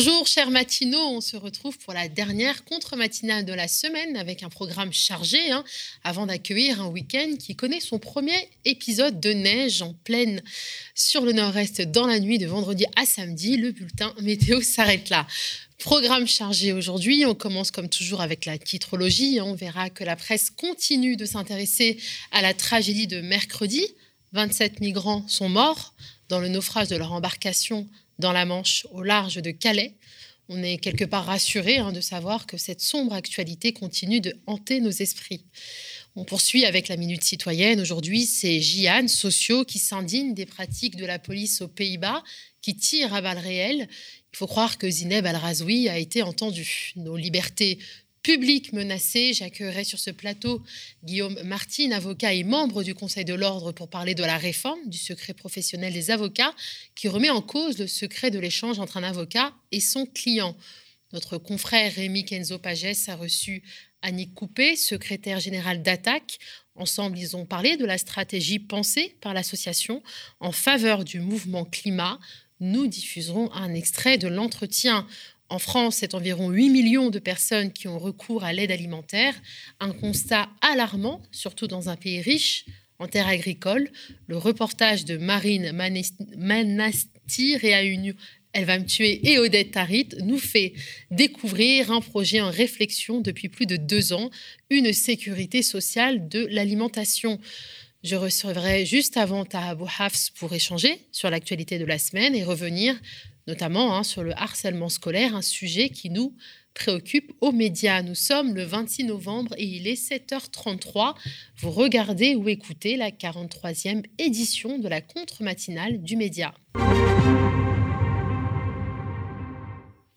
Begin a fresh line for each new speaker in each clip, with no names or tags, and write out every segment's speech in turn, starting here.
Bonjour chers matinaux, on se retrouve pour la dernière contre-matinale de la semaine avec un programme chargé hein, avant d'accueillir un week-end qui connaît son premier épisode de neige en pleine sur le nord-est dans la nuit de vendredi à samedi. Le bulletin météo s'arrête là. Programme chargé aujourd'hui, on commence comme toujours avec la titrologie. On verra que la presse continue de s'intéresser à la tragédie de mercredi. 27 migrants sont morts dans le naufrage de leur embarcation dans la Manche au large de Calais. On est quelque part rassuré hein, de savoir que cette sombre actualité continue de hanter nos esprits. On poursuit avec la Minute Citoyenne. Aujourd'hui, c'est Jian, sociaux, qui s'indigne des pratiques de la police aux Pays-Bas, qui tire à balles réelles. Il faut croire que Zineb Al-Razoui a été entendu. Nos libertés public menacé. J'accueillerai sur ce plateau Guillaume Martin, avocat et membre du Conseil de l'ordre pour parler de la réforme du secret professionnel des avocats qui remet en cause le secret de l'échange entre un avocat et son client. Notre confrère Rémi Kenzo Pages a reçu Annick Coupé, secrétaire générale d'Attaque. Ensemble, ils ont parlé de la stratégie pensée par l'association en faveur du mouvement climat. Nous diffuserons un extrait de l'entretien. En France, c'est environ 8 millions de personnes qui ont recours à l'aide alimentaire. Un constat alarmant, surtout dans un pays riche en terres agricoles. Le reportage de Marine Manastir et une elle va me tuer et Odette Tarit nous fait découvrir un projet en réflexion depuis plus de deux ans, une sécurité sociale de l'alimentation. Je recevrai juste avant Tahabou Hafs pour échanger sur l'actualité de la semaine et revenir notamment hein, sur le harcèlement scolaire, un sujet qui nous préoccupe aux médias. Nous sommes le 26 novembre et il est 7h33. Vous regardez ou écoutez la 43e édition de la contre-matinale du média.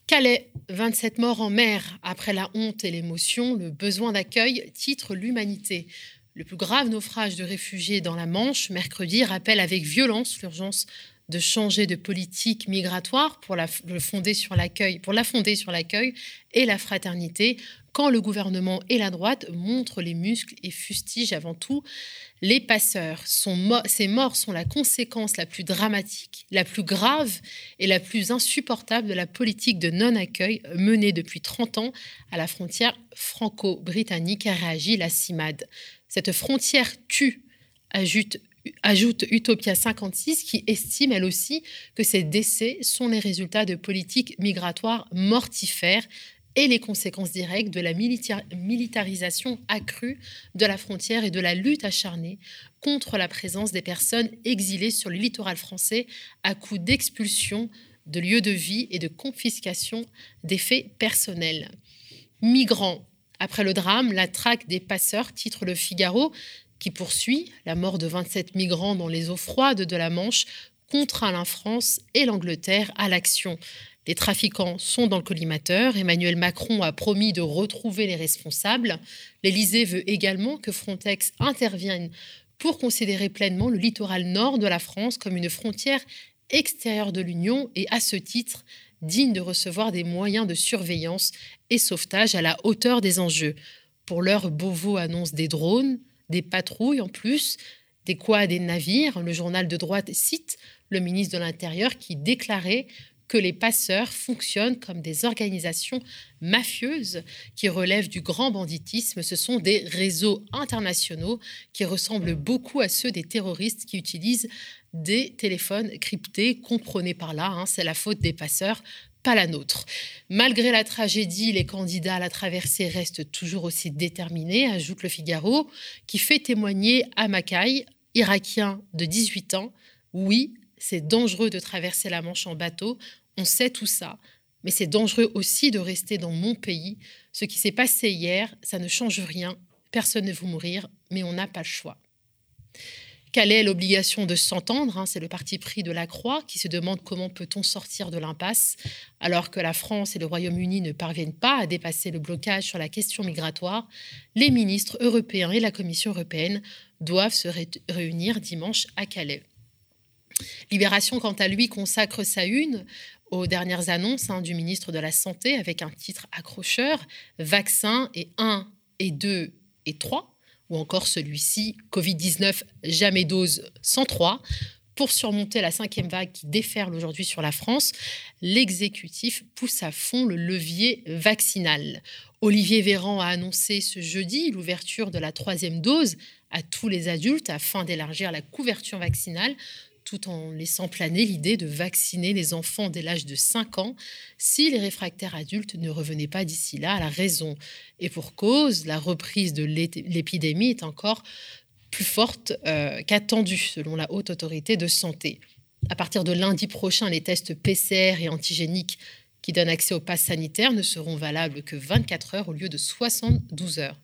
Calais, 27 morts en mer. Après la honte et l'émotion, le besoin d'accueil titre l'humanité. Le plus grave naufrage de réfugiés dans la Manche, mercredi, rappelle avec violence l'urgence de changer de politique migratoire pour la, fonder sur l'accueil, pour la fonder sur l'accueil et la fraternité, quand le gouvernement et la droite montrent les muscles et fustigent avant tout les passeurs. ces morts sont la conséquence la plus dramatique, la plus grave et la plus insupportable de la politique de non-accueil menée depuis 30 ans à la frontière franco-britannique, a réagi la CIMAD. Cette frontière tue, ajoute ajoute Utopia 56 qui estime elle aussi que ces décès sont les résultats de politiques migratoires mortifères et les conséquences directes de la militarisation accrue de la frontière et de la lutte acharnée contre la présence des personnes exilées sur le littoral français à coup d'expulsion de lieux de vie et de confiscation des faits personnels. Migrants. Après le drame, la traque des passeurs, titre le Figaro, qui poursuit la mort de 27 migrants dans les eaux froides de la Manche, contraint la France et l'Angleterre à l'action. Les trafiquants sont dans le collimateur. Emmanuel Macron a promis de retrouver les responsables. L'Élysée veut également que Frontex intervienne pour considérer pleinement le littoral nord de la France comme une frontière extérieure de l'Union et à ce titre digne de recevoir des moyens de surveillance et sauvetage à la hauteur des enjeux. Pour l'heure, Beauvau annonce des drones, des patrouilles en plus, des quoi des navires. Le journal de droite cite le ministre de l'Intérieur qui déclarait que les passeurs fonctionnent comme des organisations mafieuses qui relèvent du grand banditisme. Ce sont des réseaux internationaux qui ressemblent beaucoup à ceux des terroristes qui utilisent des téléphones cryptés. Comprenez par là, hein, c'est la faute des passeurs pas la nôtre. Malgré la tragédie, les candidats à la traversée restent toujours aussi déterminés, ajoute le Figaro, qui fait témoigner à Makai, irakien de 18 ans, oui, c'est dangereux de traverser la Manche en bateau, on sait tout ça, mais c'est dangereux aussi de rester dans mon pays. Ce qui s'est passé hier, ça ne change rien, personne ne veut mourir, mais on n'a pas le choix. Quelle est l'obligation de s'entendre hein, C'est le parti pris de la Croix qui se demande comment peut-on sortir de l'impasse alors que la France et le Royaume-Uni ne parviennent pas à dépasser le blocage sur la question migratoire. Les ministres européens et la Commission européenne doivent se réunir dimanche à Calais. Libération, quant à lui, consacre sa une aux dernières annonces hein, du ministre de la Santé avec un titre accrocheur Vaccin et 1 et 2 et 3 ou encore celui-ci, Covid-19, jamais dose 103. Pour surmonter la cinquième vague qui déferle aujourd'hui sur la France, l'exécutif pousse à fond le levier vaccinal. Olivier Véran a annoncé ce jeudi l'ouverture de la troisième dose à tous les adultes afin d'élargir la couverture vaccinale tout en laissant planer l'idée de vacciner les enfants dès l'âge de 5 ans si les réfractaires adultes ne revenaient pas d'ici là à la raison. Et pour cause, la reprise de l'épidémie est encore plus forte euh, qu'attendue, selon la haute autorité de santé. À partir de lundi prochain, les tests PCR et antigéniques qui donnent accès au pass sanitaire ne seront valables que 24 heures au lieu de 72 heures.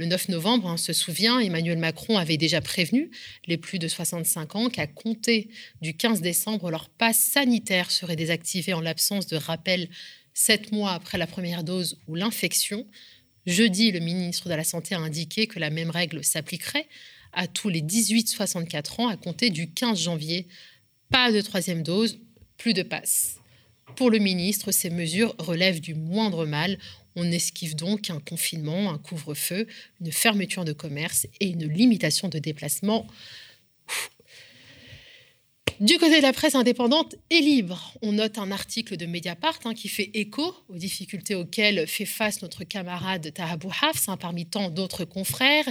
Le 9 novembre, on se souvient, Emmanuel Macron avait déjà prévenu les plus de 65 ans qu'à compter du 15 décembre, leur passe sanitaire serait désactivé en l'absence de rappel sept mois après la première dose ou l'infection. Jeudi, le ministre de la Santé a indiqué que la même règle s'appliquerait à tous les 18-64 ans à compter du 15 janvier. Pas de troisième dose, plus de passe. Pour le ministre, ces mesures relèvent du moindre mal. On esquive donc un confinement, un couvre-feu, une fermeture de commerce et une limitation de déplacement. Du côté de la presse indépendante et libre, on note un article de Mediapart hein, qui fait écho aux difficultés auxquelles fait face notre camarade Tahabou Hafs, hein, parmi tant d'autres confrères.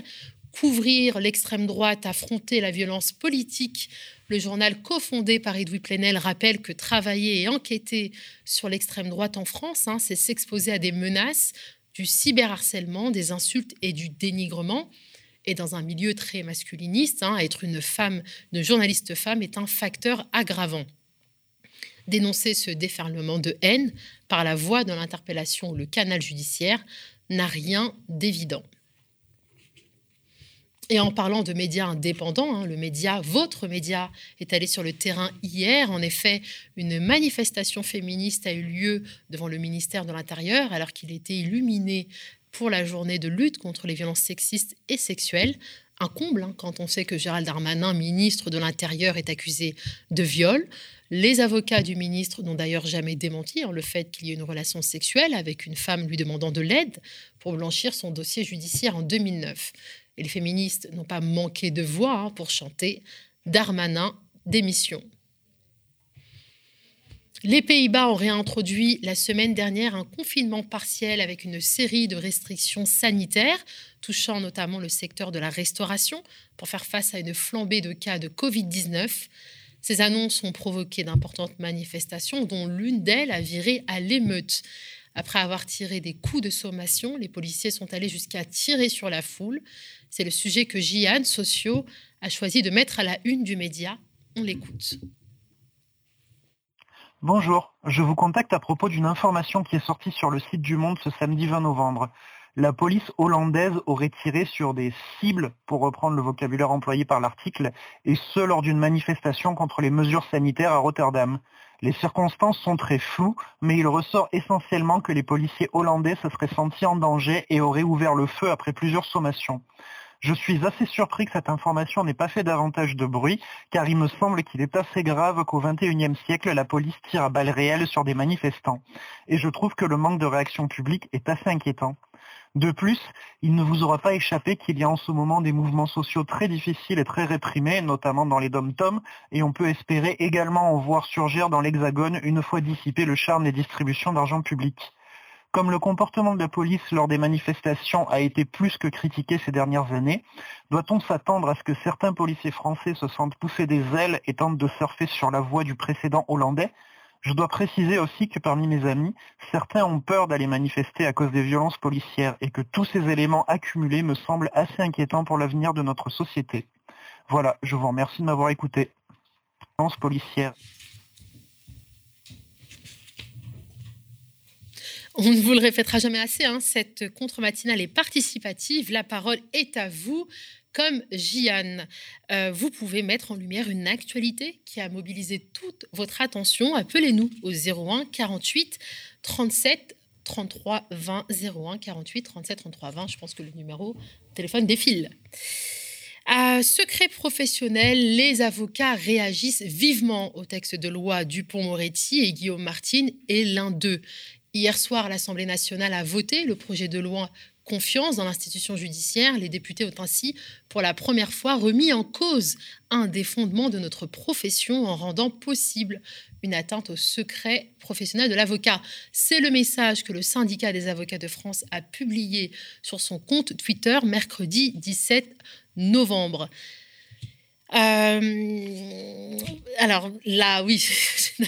Couvrir l'extrême droite, affronter la violence politique le journal cofondé par Edoui Plenel rappelle que travailler et enquêter sur l'extrême droite en France, hein, c'est s'exposer à des menaces, du cyberharcèlement, des insultes et du dénigrement. Et dans un milieu très masculiniste, hein, être une femme, une journaliste femme est un facteur aggravant. Dénoncer ce déferlement de haine par la voie de l'interpellation ou le canal judiciaire n'a rien d'évident. Et en parlant de médias indépendants, hein, le média, votre média, est allé sur le terrain hier. En effet, une manifestation féministe a eu lieu devant le ministère de l'Intérieur alors qu'il était illuminé pour la journée de lutte contre les violences sexistes et sexuelles. Un comble hein, quand on sait que Gérald Darmanin, ministre de l'Intérieur, est accusé de viol. Les avocats du ministre n'ont d'ailleurs jamais démenti hein, le fait qu'il y ait une relation sexuelle avec une femme lui demandant de l'aide pour blanchir son dossier judiciaire en 2009 et les féministes n'ont pas manqué de voix hein, pour chanter Darmanin démission. Les Pays-Bas ont réintroduit la semaine dernière un confinement partiel avec une série de restrictions sanitaires, touchant notamment le secteur de la restauration, pour faire face à une flambée de cas de Covid-19. Ces annonces ont provoqué d'importantes manifestations, dont l'une d'elles a viré à l'émeute. Après avoir tiré des coups de sommation, les policiers sont allés jusqu'à tirer sur la foule. C'est le sujet que Jian Socio a choisi de mettre à la une du média. On l'écoute.
Bonjour, je vous contacte à propos d'une information qui est sortie sur le site du Monde ce samedi 20 novembre. La police hollandaise aurait tiré sur des cibles, pour reprendre le vocabulaire employé par l'article, et ce lors d'une manifestation contre les mesures sanitaires à Rotterdam. Les circonstances sont très floues, mais il ressort essentiellement que les policiers hollandais se seraient sentis en danger et auraient ouvert le feu après plusieurs sommations. Je suis assez surpris que cette information n'ait pas fait davantage de bruit, car il me semble qu'il est assez grave qu'au XXIe siècle, la police tire à balles réelles sur des manifestants. Et je trouve que le manque de réaction publique est assez inquiétant. De plus, il ne vous aura pas échappé qu'il y a en ce moment des mouvements sociaux très difficiles et très réprimés, notamment dans les dom-toms, et on peut espérer également en voir surgir dans l'Hexagone une fois dissipé le charme des distributions d'argent public. Comme le comportement de la police lors des manifestations a été plus que critiqué ces dernières années, doit-on s'attendre à ce que certains policiers français se sentent pousser des ailes et tentent de surfer sur la voie du précédent hollandais? Je dois préciser aussi que parmi mes amis, certains ont peur d'aller manifester à cause des violences policières et que tous ces éléments accumulés me semblent assez inquiétants pour l'avenir de notre société. Voilà, je vous remercie de m'avoir écouté. Violence policière.
On ne vous le répétera jamais assez, hein, cette contre-matinale est participative. La parole est à vous comme Jian. Euh, vous pouvez mettre en lumière une actualité qui a mobilisé toute votre attention. Appelez-nous au 01 48 37 33 20 01 48 37 33 20. Je pense que le numéro téléphone défile. À secret professionnel, les avocats réagissent vivement au texte de loi Dupont-Moretti et Guillaume Martin est l'un d'eux. Hier soir, l'Assemblée nationale a voté le projet de loi confiance dans l'institution judiciaire, les députés ont ainsi, pour la première fois, remis en cause un des fondements de notre profession en rendant possible une atteinte au secret professionnel de l'avocat. C'est le message que le syndicat des avocats de France a publié sur son compte Twitter mercredi 17 novembre. Euh, alors là, oui, je suis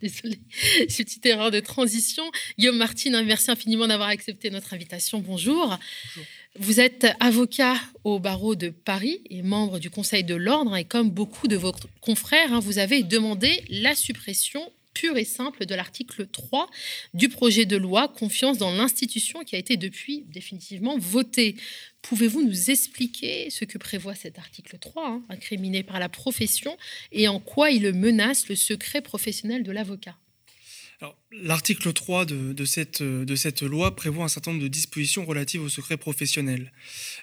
désolée, une petite erreur de transition. Guillaume Martin, merci infiniment d'avoir accepté notre invitation. Bonjour. Vous êtes avocat au barreau de Paris et membre du Conseil de l'ordre. Et comme beaucoup de vos confrères, hein, vous avez demandé la suppression pure et simple de l'article 3 du projet de loi Confiance dans l'institution qui a été depuis définitivement voté. Pouvez-vous nous expliquer ce que prévoit cet article 3, hein, incriminé par la profession, et en quoi il menace le secret professionnel de l'avocat?
L'article 3 de, cette, loi prévoit un certain nombre de dispositions relatives au secret professionnel.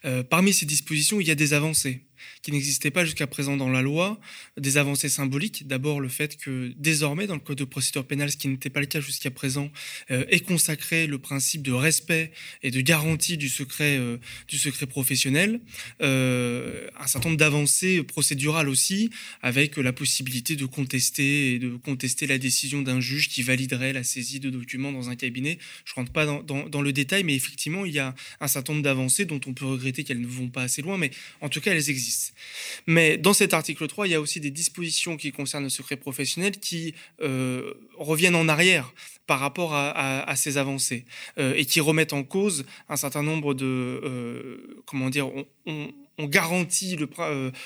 Euh, parmi ces dispositions, il y a des avancées qui n'existaient pas jusqu'à présent dans la loi, des avancées symboliques. D'abord, le fait que désormais, dans le Code de procédure pénale, ce qui n'était pas le cas jusqu'à présent, euh, est consacré le principe de respect et de garantie du secret, euh, du secret professionnel. Euh, un certain nombre d'avancées procédurales aussi, avec la possibilité de contester et de contester la décision d'un juge qui validerait la saisie de documents dans un cabinet. Je ne rentre pas dans, dans, dans, le détail, mais effectivement, il y a un certain nombre d'avancées dont on peut regretter qu'elles ne vont pas assez loin, mais en tout cas, elles existent. Mais dans cet article 3, il y a aussi des dispositions qui concernent le secret professionnel qui euh, reviennent en arrière par rapport à, ces avancées euh, et qui remettent en cause un certain nombre de euh, comment dire on, garantit le,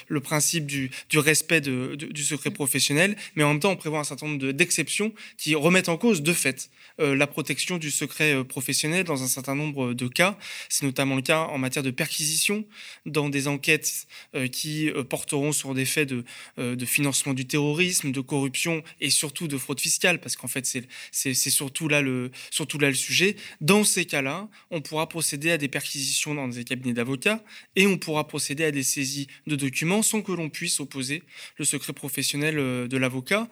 le principe du, du respect de, du secret professionnel, mais en même temps on prévoit un certain nombre d'exceptions qui remettent en cause de fait euh, la protection du secret euh, professionnel dans un certain nombre de cas. C'est notamment le cas en matière de perquisition dans des enquêtes euh, qui porteront sur des faits de, de, financement du terrorisme, de corruption et surtout de fraude fiscale, parce qu'en fait c'est surtout là le surtout là le sujet. Dans ces cas-là, on pourra procéder à des perquisitions dans des cabinets d'avocats et on pourra procéder à des saisies de documents sans que l'on puisse opposer le secret professionnel de l'avocat.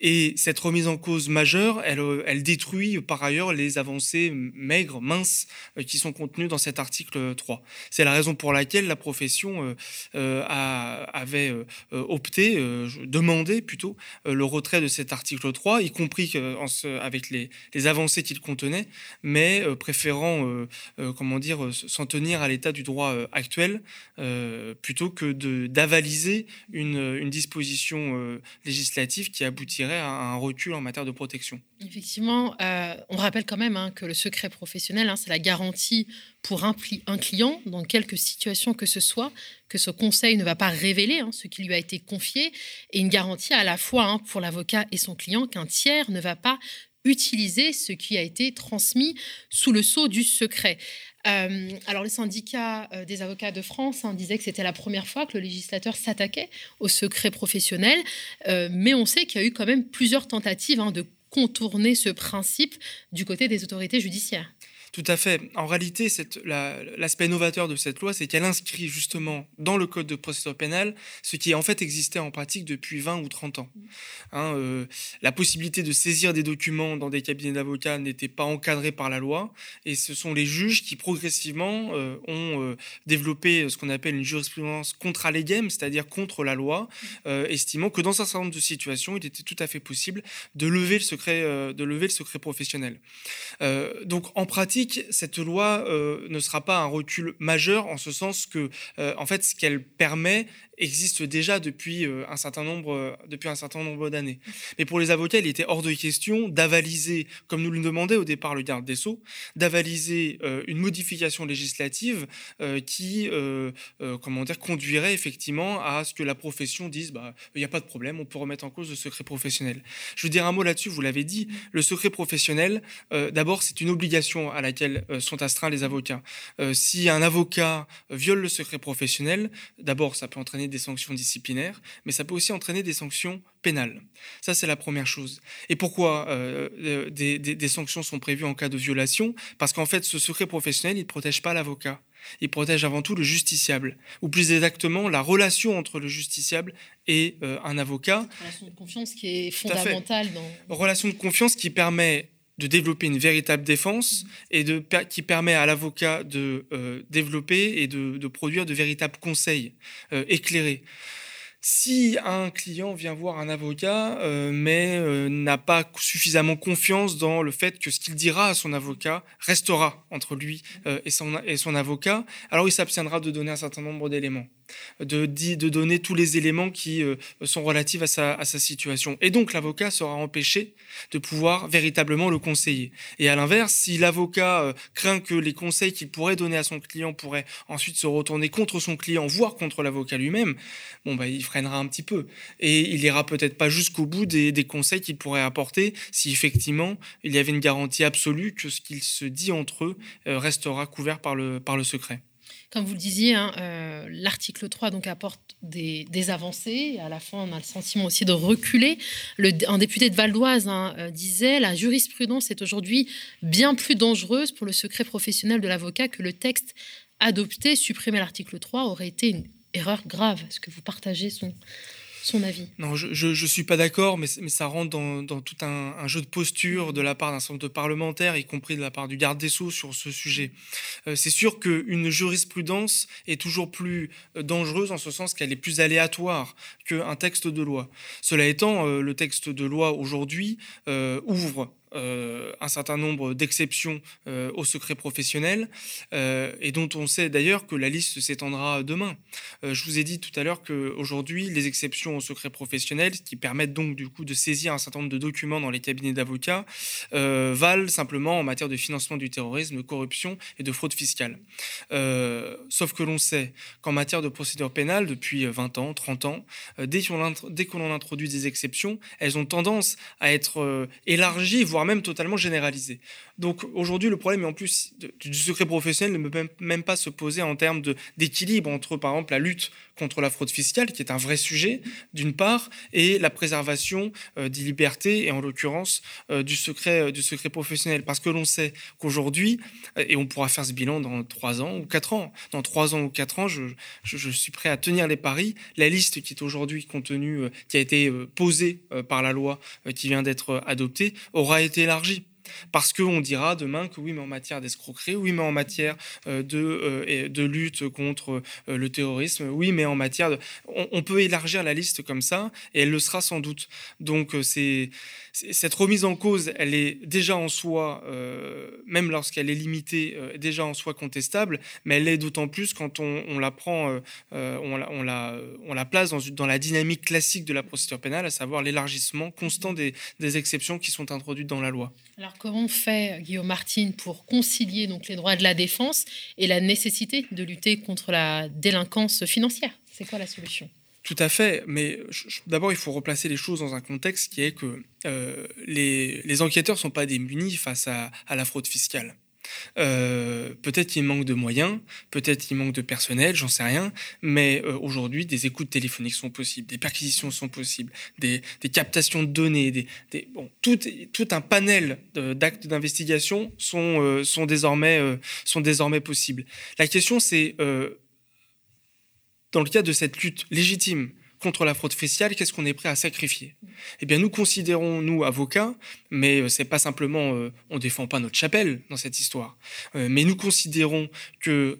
Et cette remise en cause majeure, elle, elle détruit par ailleurs les avancées maigres, minces, euh, qui sont contenues dans cet article 3. C'est la raison pour laquelle la profession euh, euh, avait opté, demandé plutôt, le retrait de cet article 3, y compris avec les, avancées qu'il contenait, mais préférant, comment dire, s'en tenir à l'état du droit actuel, plutôt que d'avaliser une, une, disposition législative qui aboutirait à un recul en matière de protection.
Effectivement, euh, on rappelle quand même hein, que le secret professionnel, hein, c'est la garantie pour un, client, dans quelque situation que ce soit, que ce conseil ne va pas révéler hein, ce qui lui a été confié, et une garantie à la fois pour l'avocat et son client qu'un tiers ne va pas utiliser ce qui a été transmis sous le sceau du secret. Euh, alors, le syndicat euh, des avocats de France disait que c'était la première fois que le législateur s'attaquait au secret professionnel, mais on sait qu'il y a eu quand même plusieurs tentatives de contourner ce principe du côté des autorités judiciaires.
Tout à fait. En réalité, l'aspect novateur de cette loi, c'est qu'elle inscrit justement dans le code de procédure pénale ce qui en fait existait en pratique depuis 20 ou 30 ans. Hein, euh, la possibilité de saisir des documents dans des cabinets d'avocats n'était pas encadrée par la loi, et ce sont les juges qui progressivement euh, ont euh, développé ce qu'on appelle une jurisprudence contra legem, c'est-à-dire contre la loi, estimant que dans un certain nombre de situations, il était tout à fait possible de lever le secret, de lever le secret professionnel. donc en pratique, cette loi euh, ne sera pas un recul majeur en ce sens que, euh, en fait, ce qu'elle permet existe déjà depuis euh, un certain nombre, depuis un certain nombre d'années. Mais pour les avocats, il était hors de question d'avaliser, comme nous le demandait au départ le garde des Sceaux, d'avaliser une modification législative qui, comment dire, conduirait effectivement à ce que la profession dise, bah, il n'y a pas de problème, on peut remettre en cause le secret professionnel. Je veux dire un mot là-dessus, vous l'avez dit, le secret professionnel, d'abord, c'est une obligation à laquelle euh, sont astreints les avocats. Euh, si un avocat viole le secret professionnel, d'abord, ça peut entraîner des sanctions disciplinaires, mais ça peut aussi entraîner des sanctions pénales. Ça, c'est la première chose. Et pourquoi euh, des, sanctions sont prévues en cas de violation? Parce qu'en fait, ce secret professionnel, il ne protège pas l'avocat. Il protège avant tout le justiciable, ou plus exactement la relation entre le justiciable et un avocat.
Relation de confiance qui est fondamentale. Dans...
Relation de confiance qui permet de développer une véritable défense et qui permet à l'avocat de développer et de, produire de véritables conseils éclairés. Si un client vient voir un avocat, euh, mais euh, n'a pas suffisamment confiance dans le fait que ce qu'il dira à son avocat restera entre lui euh, et son avocat, alors il s'abstiendra de donner un certain nombre d'éléments de, donner tous les éléments qui euh, sont relatifs à sa, situation. Et donc l'avocat sera empêché de pouvoir véritablement le conseiller. Et à l'inverse, si l'avocat euh, craint que les conseils qu'il pourrait donner à son client pourraient ensuite se retourner contre son client, voire contre l'avocat lui-même, bon bah il freinera un petit peu. Et il ira peut-être pas jusqu'au bout des, des conseils qu'il pourrait apporter si effectivement il y avait une garantie absolue que ce qu'il se dit entre eux euh, restera couvert par le, par le secret.
Comme vous le disiez, hein, euh, l'article 3 donc, apporte des, avancées. À la fin, on a le sentiment aussi de reculer. Le, un député de Val d'Oise hein, euh, disait La jurisprudence est aujourd'hui bien plus dangereuse pour le secret professionnel de l'avocat que le texte adopté, supprimer l'article 3, aurait été une erreur grave. Est-ce que vous partagez son, son avis.
Non, je ne suis pas d'accord, mais, ça rentre dans, dans tout un, jeu de posture de la part d'un certain nombre de parlementaires, y compris de la part du garde des Sceaux sur ce sujet. Euh, c'est sûr qu'une jurisprudence est toujours plus euh, dangereuse en ce sens qu'elle est plus aléatoire qu'un texte de loi. Cela étant, euh, le texte de loi aujourd'hui ouvre euh, un certain nombre d'exceptions euh, au secret professionnel euh, et dont on sait d'ailleurs que la liste s'étendra demain. je vous ai dit tout à l'heure qu'aujourd'hui, les exceptions au secret professionnel, qui permettent donc du coup de saisir un certain nombre de documents dans les cabinets d'avocats, valent simplement en matière de financement du terrorisme, corruption et de fraude fiscale. sauf que l'on sait qu'en matière de procédure pénale, depuis 20 ans, 30 ans, dès qu'on introduit des exceptions, elles ont tendance à être élargies, voire même totalement généralisé. Donc aujourd'hui, le problème, en plus du secret professionnel, ne peut même pas se poser en termes d'équilibre entre, par exemple, la lutte contre la fraude fiscale, qui est un vrai sujet, d'une part, et la préservation euh, des libertés, et en l'occurrence euh, du, secret, euh, du secret professionnel. Parce que l'on sait qu'aujourd'hui, et on pourra faire ce bilan dans trois ans ou quatre ans, dans trois ans ou quatre ans, je, je, suis prêt à tenir les paris, la liste qui est aujourd'hui contenue, qui a été posée par la loi qui vient d'être adoptée, aura été élargie. Parce qu'on dira demain que oui, mais en matière d'escroquerie, oui, mais en matière euh, de, euh, de lutte contre euh, le terrorisme, oui, mais en matière de... On, peut élargir la liste comme ça, et elle le sera sans doute. Donc, cette remise en cause, elle est déjà en soi, même lorsqu'elle est limitée, déjà en soi contestable, mais elle l'est d'autant plus quand on, la prend, on, la, place dans, dans la dynamique classique de la procédure pénale, à savoir l'élargissement constant des, des exceptions qui sont introduites dans la loi.
Alors comment fait Guillaume Martin pour concilier donc les droits de la défense et la nécessité de lutter contre la délinquance financière C'est quoi la solution?
Tout à fait, mais d'abord il faut replacer les choses dans un contexte qui est que euh, les, enquêteurs ne sont pas démunis face à la fraude fiscale. Euh, peut-être qu'il manque de moyens, peut-être qu'il manque de personnel, j'en sais rien, mais euh, aujourd'hui, des écoutes téléphoniques sont possibles, des perquisitions sont possibles, des, captations de données, des, bon, tout, tout, un panel d'actes d'investigation sont, euh, sont, désormais, sont désormais possibles. La question, c'est, dans le cas de cette lutte légitime, contre la fraude fiscale, qu'est-ce qu'on est prêt à sacrifier? Eh bien, nous considérons, nous, avocats, mais euh, c'est pas simplement, euh, on défend pas notre chapelle dans cette histoire, euh, mais nous considérons que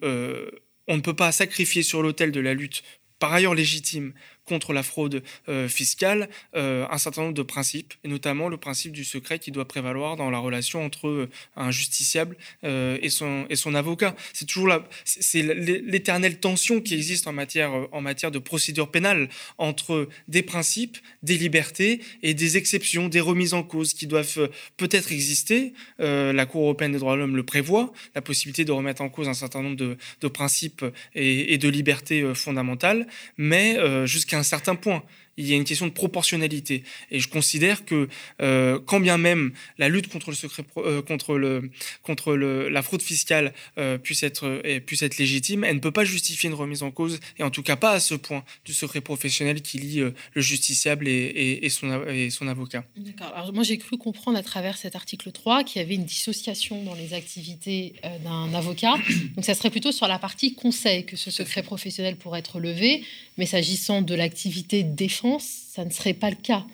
on ne peut pas sacrifier sur l'autel de la lutte, par ailleurs légitime, contre la fraude euh, fiscale euh, un certain nombre de principes, et notamment le principe du secret qui doit prévaloir dans la relation entre euh, un justiciable et, son, et son avocat. C'est toujours la, c'est l'éternelle tension qui existe en matière, en matière de procédure pénale entre des principes, des libertés et des exceptions, des remises en cause qui doivent peut-être exister. la Cour européenne des droits de l'homme le prévoit, la possibilité de remettre en cause un certain nombre de, de principes et, et, de libertés fondamentales, mais jusqu'à un certain point il y a une question de proportionnalité. Et je considère que euh, quand bien même la lutte contre le secret, euh, contre le, contre la fraude fiscale euh, puisse être puisse être légitime, elle ne peut pas justifier une remise en cause et en tout cas pas à ce point du secret professionnel qui lie le justiciable et, son, et son avocat.
D'accord. Alors moi j'ai cru comprendre à travers cet article 3 qu'il y avait une dissociation dans les activités d'un avocat. Donc ça serait plutôt sur la partie conseil que ce secret professionnel pourrait être levé, mais s'agissant de l'activité défense ça ne serait pas le cas.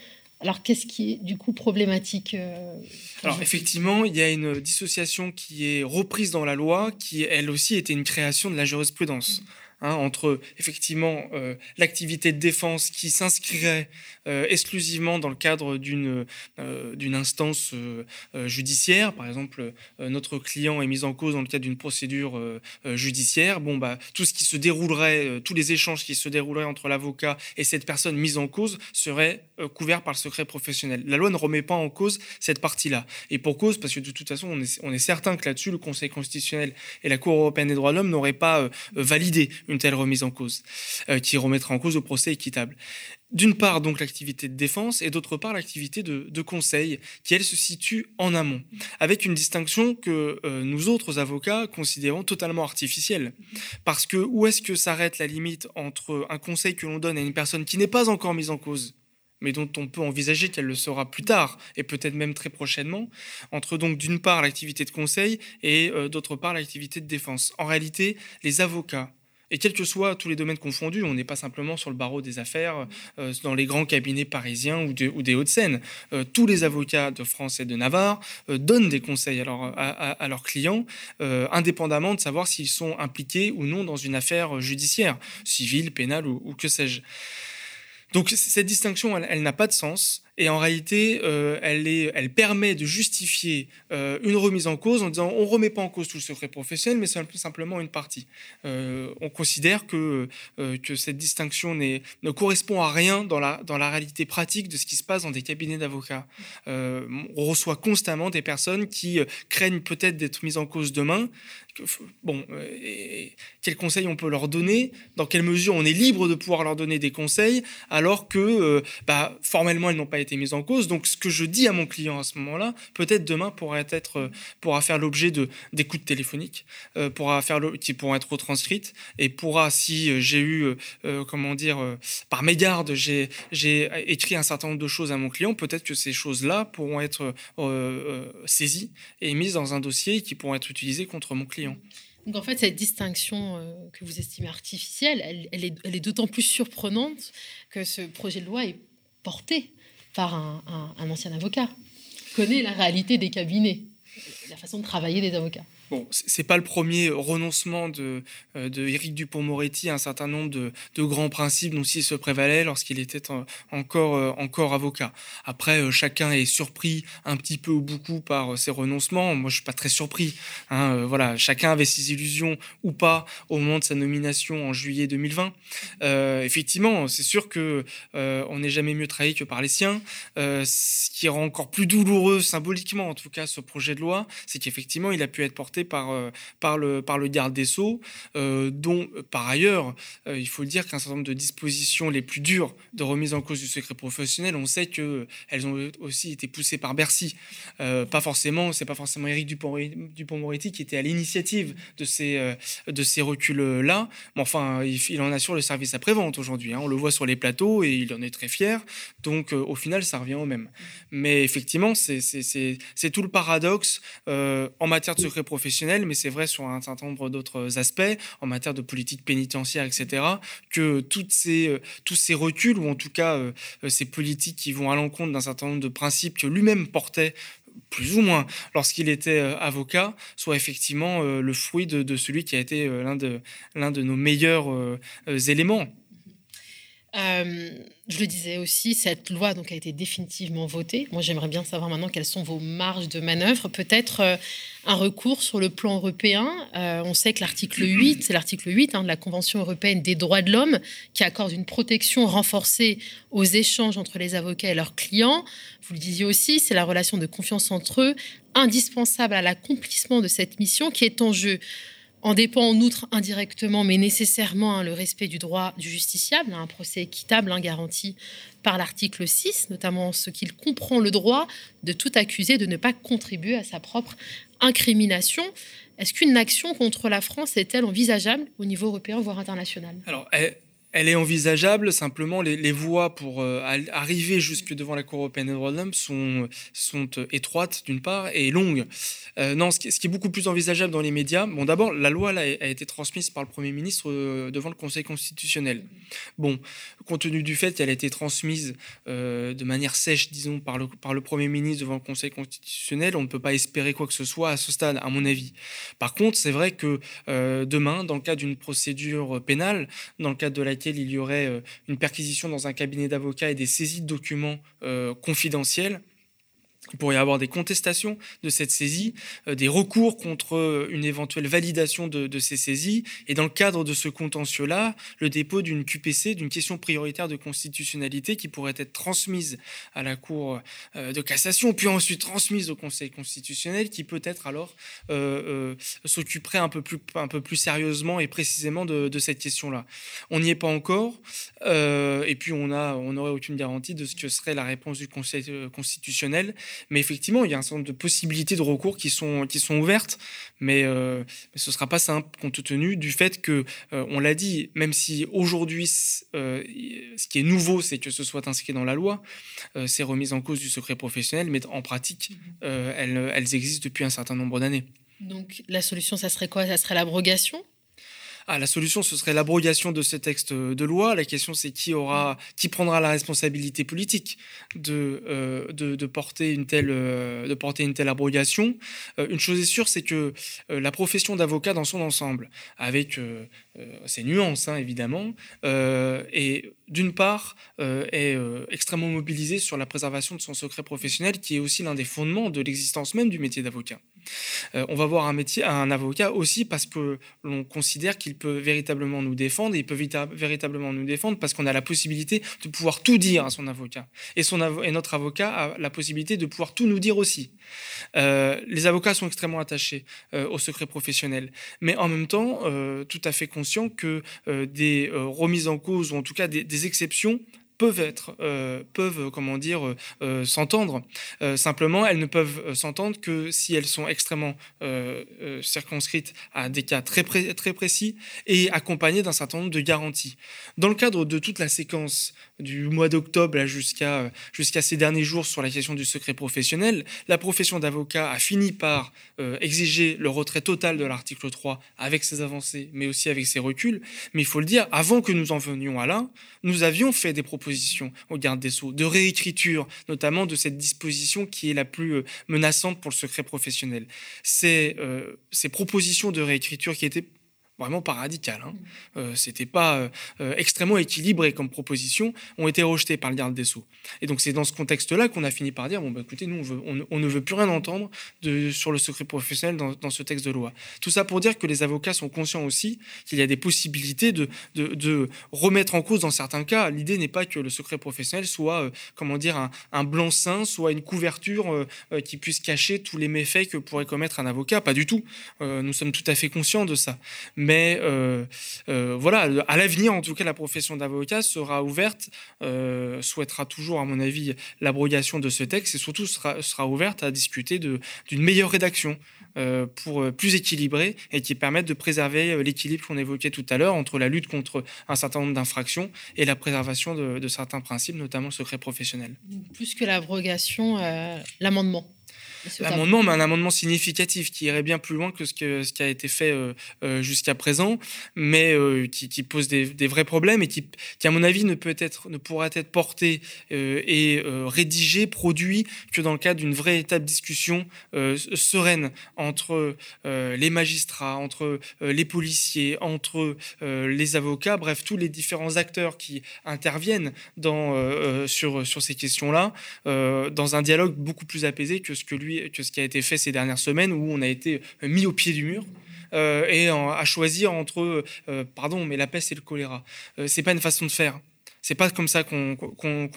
Alors, qu'est-ce qui est du coup problématique
Alors, effectivement, il y a une dissociation qui est reprise dans la loi, qui elle aussi était une création de la jurisprudence. Mmh. Hein, entre effectivement euh, l'activité de défense qui s'inscrirait euh, exclusivement dans le cadre d'une euh, d'une instance judiciaire. Par exemple, notre client est mis en cause dans le cadre d'une procédure judiciaire. Bon, bah, tout ce qui se déroulerait, tous les échanges qui se dérouleraient entre l'avocat et cette personne mise en cause seraient couverts par le secret professionnel. La loi ne remet pas en cause cette partie-là. Et pour cause, parce que de toute façon, on est, on est certain que là-dessus, le Conseil constitutionnel et la Cour européenne des droits de l'homme n'auraient pas validé une telle remise en cause, euh, qui remettra en cause le procès équitable. D'une part, donc, l'activité de défense et d'autre part, l'activité de, conseil, qui, elle, se situe en amont, avec une distinction que euh, nous autres avocats considérons totalement artificielle. Parce que où est-ce que s'arrête la limite entre un conseil que l'on donne à une personne qui n'est pas encore mise en cause mais dont on peut envisager qu'elle le sera plus tard, et peut-être même très prochainement, entre donc d'une part l'activité de conseil et euh, d'autre part l'activité de défense. En réalité, les avocats et quels que soient tous les domaines confondus, on n'est pas simplement sur le barreau des affaires, euh, dans les grands cabinets parisiens ou, des Hauts-de-Seine. Euh, tous les avocats de France et de Navarre euh, donnent des conseils à, leurs clients, indépendamment de savoir s'ils sont impliqués ou non dans une affaire judiciaire, civile, pénale ou que sais-je. Donc cette distinction, elle, n'a pas de sens. Et en réalité, euh, elle, permet de justifier euh, une remise en cause en disant on ne remet pas en cause tout le secret professionnel, mais simplement une partie. Euh, on considère que, cette distinction ne correspond à rien dans la, réalité pratique de ce qui se passe dans des cabinets d'avocats. on reçoit constamment des personnes qui craignent peut-être d'être mises en cause demain, bon, euh, quels conseils on peut leur donner, dans quelle mesure on est libre de pouvoir leur donner des conseils, alors que bah, formellement elles n'ont pas été mises en cause. Donc ce que je dis à mon client à ce moment-là, peut-être demain pourrait être, euh, pourra faire l'objet de d'écoutes téléphoniques, pourra faire le, qui pourront être retranscrites et pourra, si j'ai eu, comment dire, par mégarde, j'ai j'ai écrit un certain nombre de choses à mon client, peut-être que ces choses-là pourront être saisies et mises dans un dossier qui pourront être utilisées contre mon client.
Donc en fait, cette distinction euh, que vous estimez artificielle, elle, est, d'autant plus surprenante que ce projet de loi est porté par un, ancien avocat, connaît la réalité des cabinets, la façon de travailler des avocats.
Bon, c'est pas le premier renoncement de, euh, de Éric Dupont-Moretti à un certain nombre de, grands principes dont il se prévalait lorsqu'il était encore, euh, encore avocat. Après, euh, chacun est surpris un petit peu ou beaucoup par ces renoncements. Moi, je suis pas très surpris. Hein. voilà, chacun avait ses illusions ou pas au moment de sa nomination en juillet 2020. effectivement, c'est sûr que on n'est jamais mieux trahi que par les siens. ce qui rend encore plus douloureux symboliquement, en tout cas, ce projet de loi, c'est qu'effectivement, il a pu être porté par, euh, par, le, par le garde des Sceaux, euh, dont euh, par ailleurs, il faut le dire qu'un certain nombre de dispositions les plus dures de remise en cause du secret professionnel, on sait qu'elles ont aussi été poussées par Bercy. pas forcément, c'est pas forcément Éric Dupont-Moretti qui était à l'initiative de ces, de ces reculs-là, mais enfin, il, en assure le service après-vente aujourd'hui. Hein. On le voit sur les plateaux et il en est très fier. Donc, au final, ça revient au même. Mais effectivement, c'est tout le paradoxe en matière de secret professionnel mais c'est vrai sur un certain nombre d'autres aspects, en matière de politique pénitentiaire, etc., que toutes ces, euh, tous ces reculs, ou en tout cas euh, euh, ces politiques qui vont à l'encontre d'un certain nombre de principes que lui-même portait plus ou moins lorsqu'il était avocat, soit effectivement le fruit de, celui qui a été l'un de, l'un de nos meilleurs éléments.
Je le disais aussi, cette loi donc a été définitivement votée. Moi, j'aimerais bien savoir maintenant quelles sont vos marges de manœuvre. Peut-être un recours sur le plan européen. Euh, on sait que l'article 8, c'est l'article 8 hein, de la Convention européenne des droits de l'homme qui accorde une protection renforcée aux échanges entre les avocats et leurs clients. Vous le disiez aussi, c'est la relation de confiance entre eux, indispensable à l'accomplissement de cette mission qui est en jeu. En dépend en outre indirectement, mais nécessairement, hein, le respect du droit du justiciable, un procès équitable hein, garanti par l'article 6, notamment ce qu'il comprend le droit de tout accusé de ne pas contribuer à sa propre incrimination. Est-ce qu'une action contre la France est-elle envisageable au niveau européen, voire international?
Alors, elle est envisageable, simplement les, voies pour euh, arriver jusque devant la Cour européenne des droits de l'homme sont, sont euh, étroites d'une part et longues. Euh, non, ce qui, est beaucoup plus envisageable dans les médias, bon d'abord, la loi là, a été transmise par le Premier ministre devant le Conseil constitutionnel. Bon, compte tenu du fait qu'elle a été transmise de manière sèche, disons, par le, par le Premier ministre devant le Conseil constitutionnel, on ne peut pas espérer quoi que ce soit à ce stade, à mon avis. Par contre, c'est vrai que demain, dans le cadre d'une procédure pénale, dans le cadre de la il y aurait euh, une perquisition dans un cabinet d'avocats et des saisies de documents euh, confidentiels il pourrait y avoir des contestations de cette saisie, euh, des recours contre euh, une éventuelle validation de, ces saisies, et dans le cadre de ce contentieux-là, le dépôt d'une QPC, d'une question prioritaire de constitutionnalité qui pourrait être transmise à la Cour euh, de cassation, puis ensuite transmise au Conseil constitutionnel, qui peut-être alors s'occuperait un, peu plus, sérieusement et précisément de, cette question-là. On n'y est pas encore, et puis on n'aurait on aucune garantie de ce que serait la réponse du Conseil constitutionnel. Mais effectivement, il y a un certain nombre de possibilités de recours qui sont, qui sont ouvertes, mais, euh, ce ne sera pas simple compte tenu du fait que, euh, on l'a dit, même si aujourd'hui, euh, ce qui est nouveau, c'est que ce soit inscrit dans la loi, ces remises en cause du secret professionnel, mais en pratique, elles, elles existent depuis un certain nombre d'années.
Donc la solution, ça serait quoi? Ça serait l'abrogation?
Ah, la solution, ce serait l'abrogation de ces textes de loi. La question, c'est qui aura, qui prendra la responsabilité politique de, euh, de, porter une telle, euh, porter une telle abrogation. Euh, une chose est sûre, c'est que la profession d'avocat dans son ensemble, avec ses nuances, hein, évidemment, et d'une part, est extrêmement mobilisée sur la préservation de son secret professionnel, qui est aussi l'un des fondements de l'existence même du métier d'avocat. On va voir un métier, un avocat aussi parce que l'on considère qu'il peut véritablement nous défendre, et il peut véritablement nous défendre parce qu'on a la possibilité de pouvoir tout dire à son avocat. Et, son et notre avocat a la possibilité de pouvoir tout nous dire aussi. Euh, les avocats sont extrêmement attachés euh, au secret professionnel, mais en même temps, euh, tout à fait conscients que des remises en cause, ou en tout cas des exceptions, peuvent être, euh, peuvent, comment dire, euh, euh, s'entendre. simplement, elles ne peuvent s'entendre que si elles sont extrêmement circonscrites à des cas très, très précis et accompagnées d'un certain nombre de garanties. Dans le cadre de toute la séquence du mois d'octobre jusqu'à jusqu'à ces derniers jours sur la question du secret professionnel, la profession d'avocat a fini par exiger le retrait total de l'article 3 avec ses avancées, mais aussi avec ses reculs. Mais il faut le dire, avant que nous en venions à là, nous avions fait des propositions au garde des Sceaux, de réécriture, notamment de cette disposition qui est la plus euh, menaçante pour le secret professionnel. Euh, ces propositions de réécriture qui étaient vraiment pas radical. Hein. Euh, C'était pas euh, euh, extrêmement équilibré comme proposition, ont été rejetés par le garde des Sceaux. Et donc c'est dans ce contexte-là qu'on a fini par dire bon bah écoutez, nous on, ne veut plus rien entendre de, sur le secret professionnel dans, ce texte de loi. Tout ça pour dire que les avocats sont conscients aussi qu'il y a des possibilités de, de, remettre en cause dans certains cas. L'idée n'est pas que le secret professionnel soit comment dire un, un blanc-seing, soit une couverture qui puisse cacher tous les méfaits que pourrait commettre un avocat. Pas du tout. nous sommes tout à fait conscients de ça. Mais euh, euh, voilà, à l'avenir, en tout cas, la profession d'avocat sera ouverte, euh, souhaitera toujours, à mon avis, l'abrogation de ce texte et surtout sera, ouverte à discuter d'une meilleure rédaction. pour plus équilibrée et qui permette de préserver l'équilibre qu'on évoquait tout à l'heure entre la lutte contre un certain nombre d'infractions et la préservation de, de, certains principes, notamment le secret professionnel.
Plus que l'abrogation, l'amendement.
L'amendement, mais un amendement significatif qui irait bien plus loin que ce, que, ce qui a été fait euh, euh, jusqu'à présent, mais euh, qui, qui, pose des, des, vrais problèmes et qui, qui, à mon avis, ne, peut être, ne pourra être porté et rédigé, produit que dans le cadre d'une véritable discussion sereine entre les magistrats, entre les policiers, entre les avocats, bref, tous les différents acteurs qui interviennent dans, sur, sur ces questions-là, dans un dialogue beaucoup plus apaisé que ce que lui que ce qui a été fait ces dernières semaines où on a été mis au pied du mur. Euh, et à choisir entre, euh, pardon, mais la peste et le choléra. Euh, c'est pas une façon de faire. C'est pas comme ça qu'on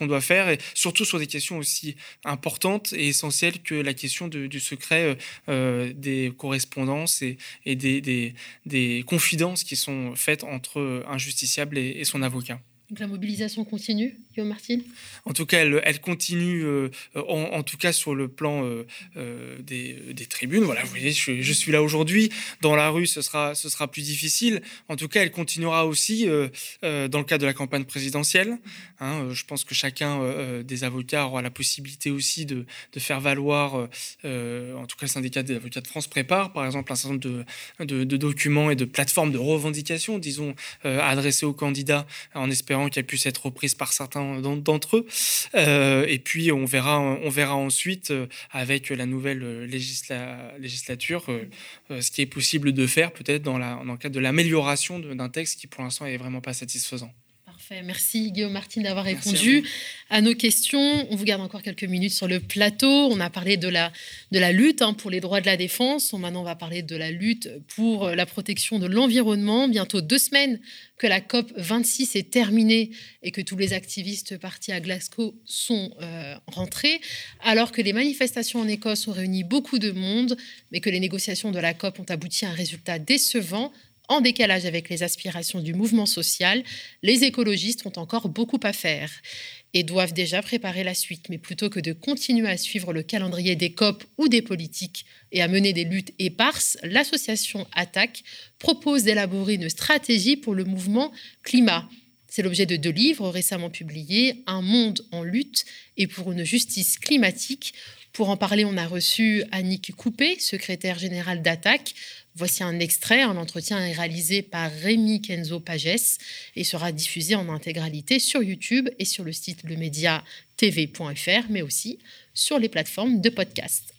doit faire, et surtout sur des questions aussi importantes et essentielles que la question du secret des correspondances et, des, des, confidences qui sont faites entre un justiciable et son avocat.
Donc la mobilisation continue, Guillaume Martin
En tout cas, elle, continue, euh, en, tout cas sur le plan euh, euh, des, tribunes. Voilà, vous voyez, je, suis là aujourd'hui. Dans la rue, ce sera, ce sera plus difficile. En tout cas, elle continuera aussi dans le cadre de la campagne présidentielle. Hein. je pense que chacun des avocats aura la possibilité aussi de, faire valoir, en tout cas le syndicat des avocats de France prépare, par exemple, un certain nombre de, de, documents et de plateformes de revendication, disons, adressées aux candidats en espérant qui a pu être reprise par certains d'entre eux. Euh, et puis on verra, on verra ensuite euh, avec la nouvelle euh, législature ce qui est possible de faire peut-être dans, dans le cadre de l'amélioration d'un texte qui pour l'instant est vraiment pas satisfaisant.
Merci Guillaume Martin d'avoir répondu à, nos questions. On vous garde encore quelques minutes sur le plateau. On a parlé de la, de la lutte hein, pour les droits de la défense. Maintenant, on va parler de la lutte pour la protection de l'environnement. Bientôt deux semaines que la COP 26 est terminée et que tous les activistes partis à Glasgow sont euh, rentrés, alors que les manifestations en Écosse ont réuni beaucoup de monde, mais que les négociations de la COP ont abouti à un résultat décevant en décalage avec les aspirations du mouvement social, les écologistes ont encore beaucoup à faire et doivent déjà préparer la suite. Mais plutôt que de continuer à suivre le calendrier des COP ou des politiques et à mener des luttes éparses, l'association ATTAC propose d'élaborer une stratégie pour le mouvement climat. C'est l'objet de deux livres récemment publiés, Un monde en lutte et pour une justice climatique. Pour en parler, on a reçu Annick Coupé, secrétaire générale d'ATTAC, Voici un extrait. Un entretien est réalisé par Rémi Kenzo Pages et sera diffusé en intégralité sur YouTube et sur le site lemediatv.fr, mais aussi sur les plateformes de podcast.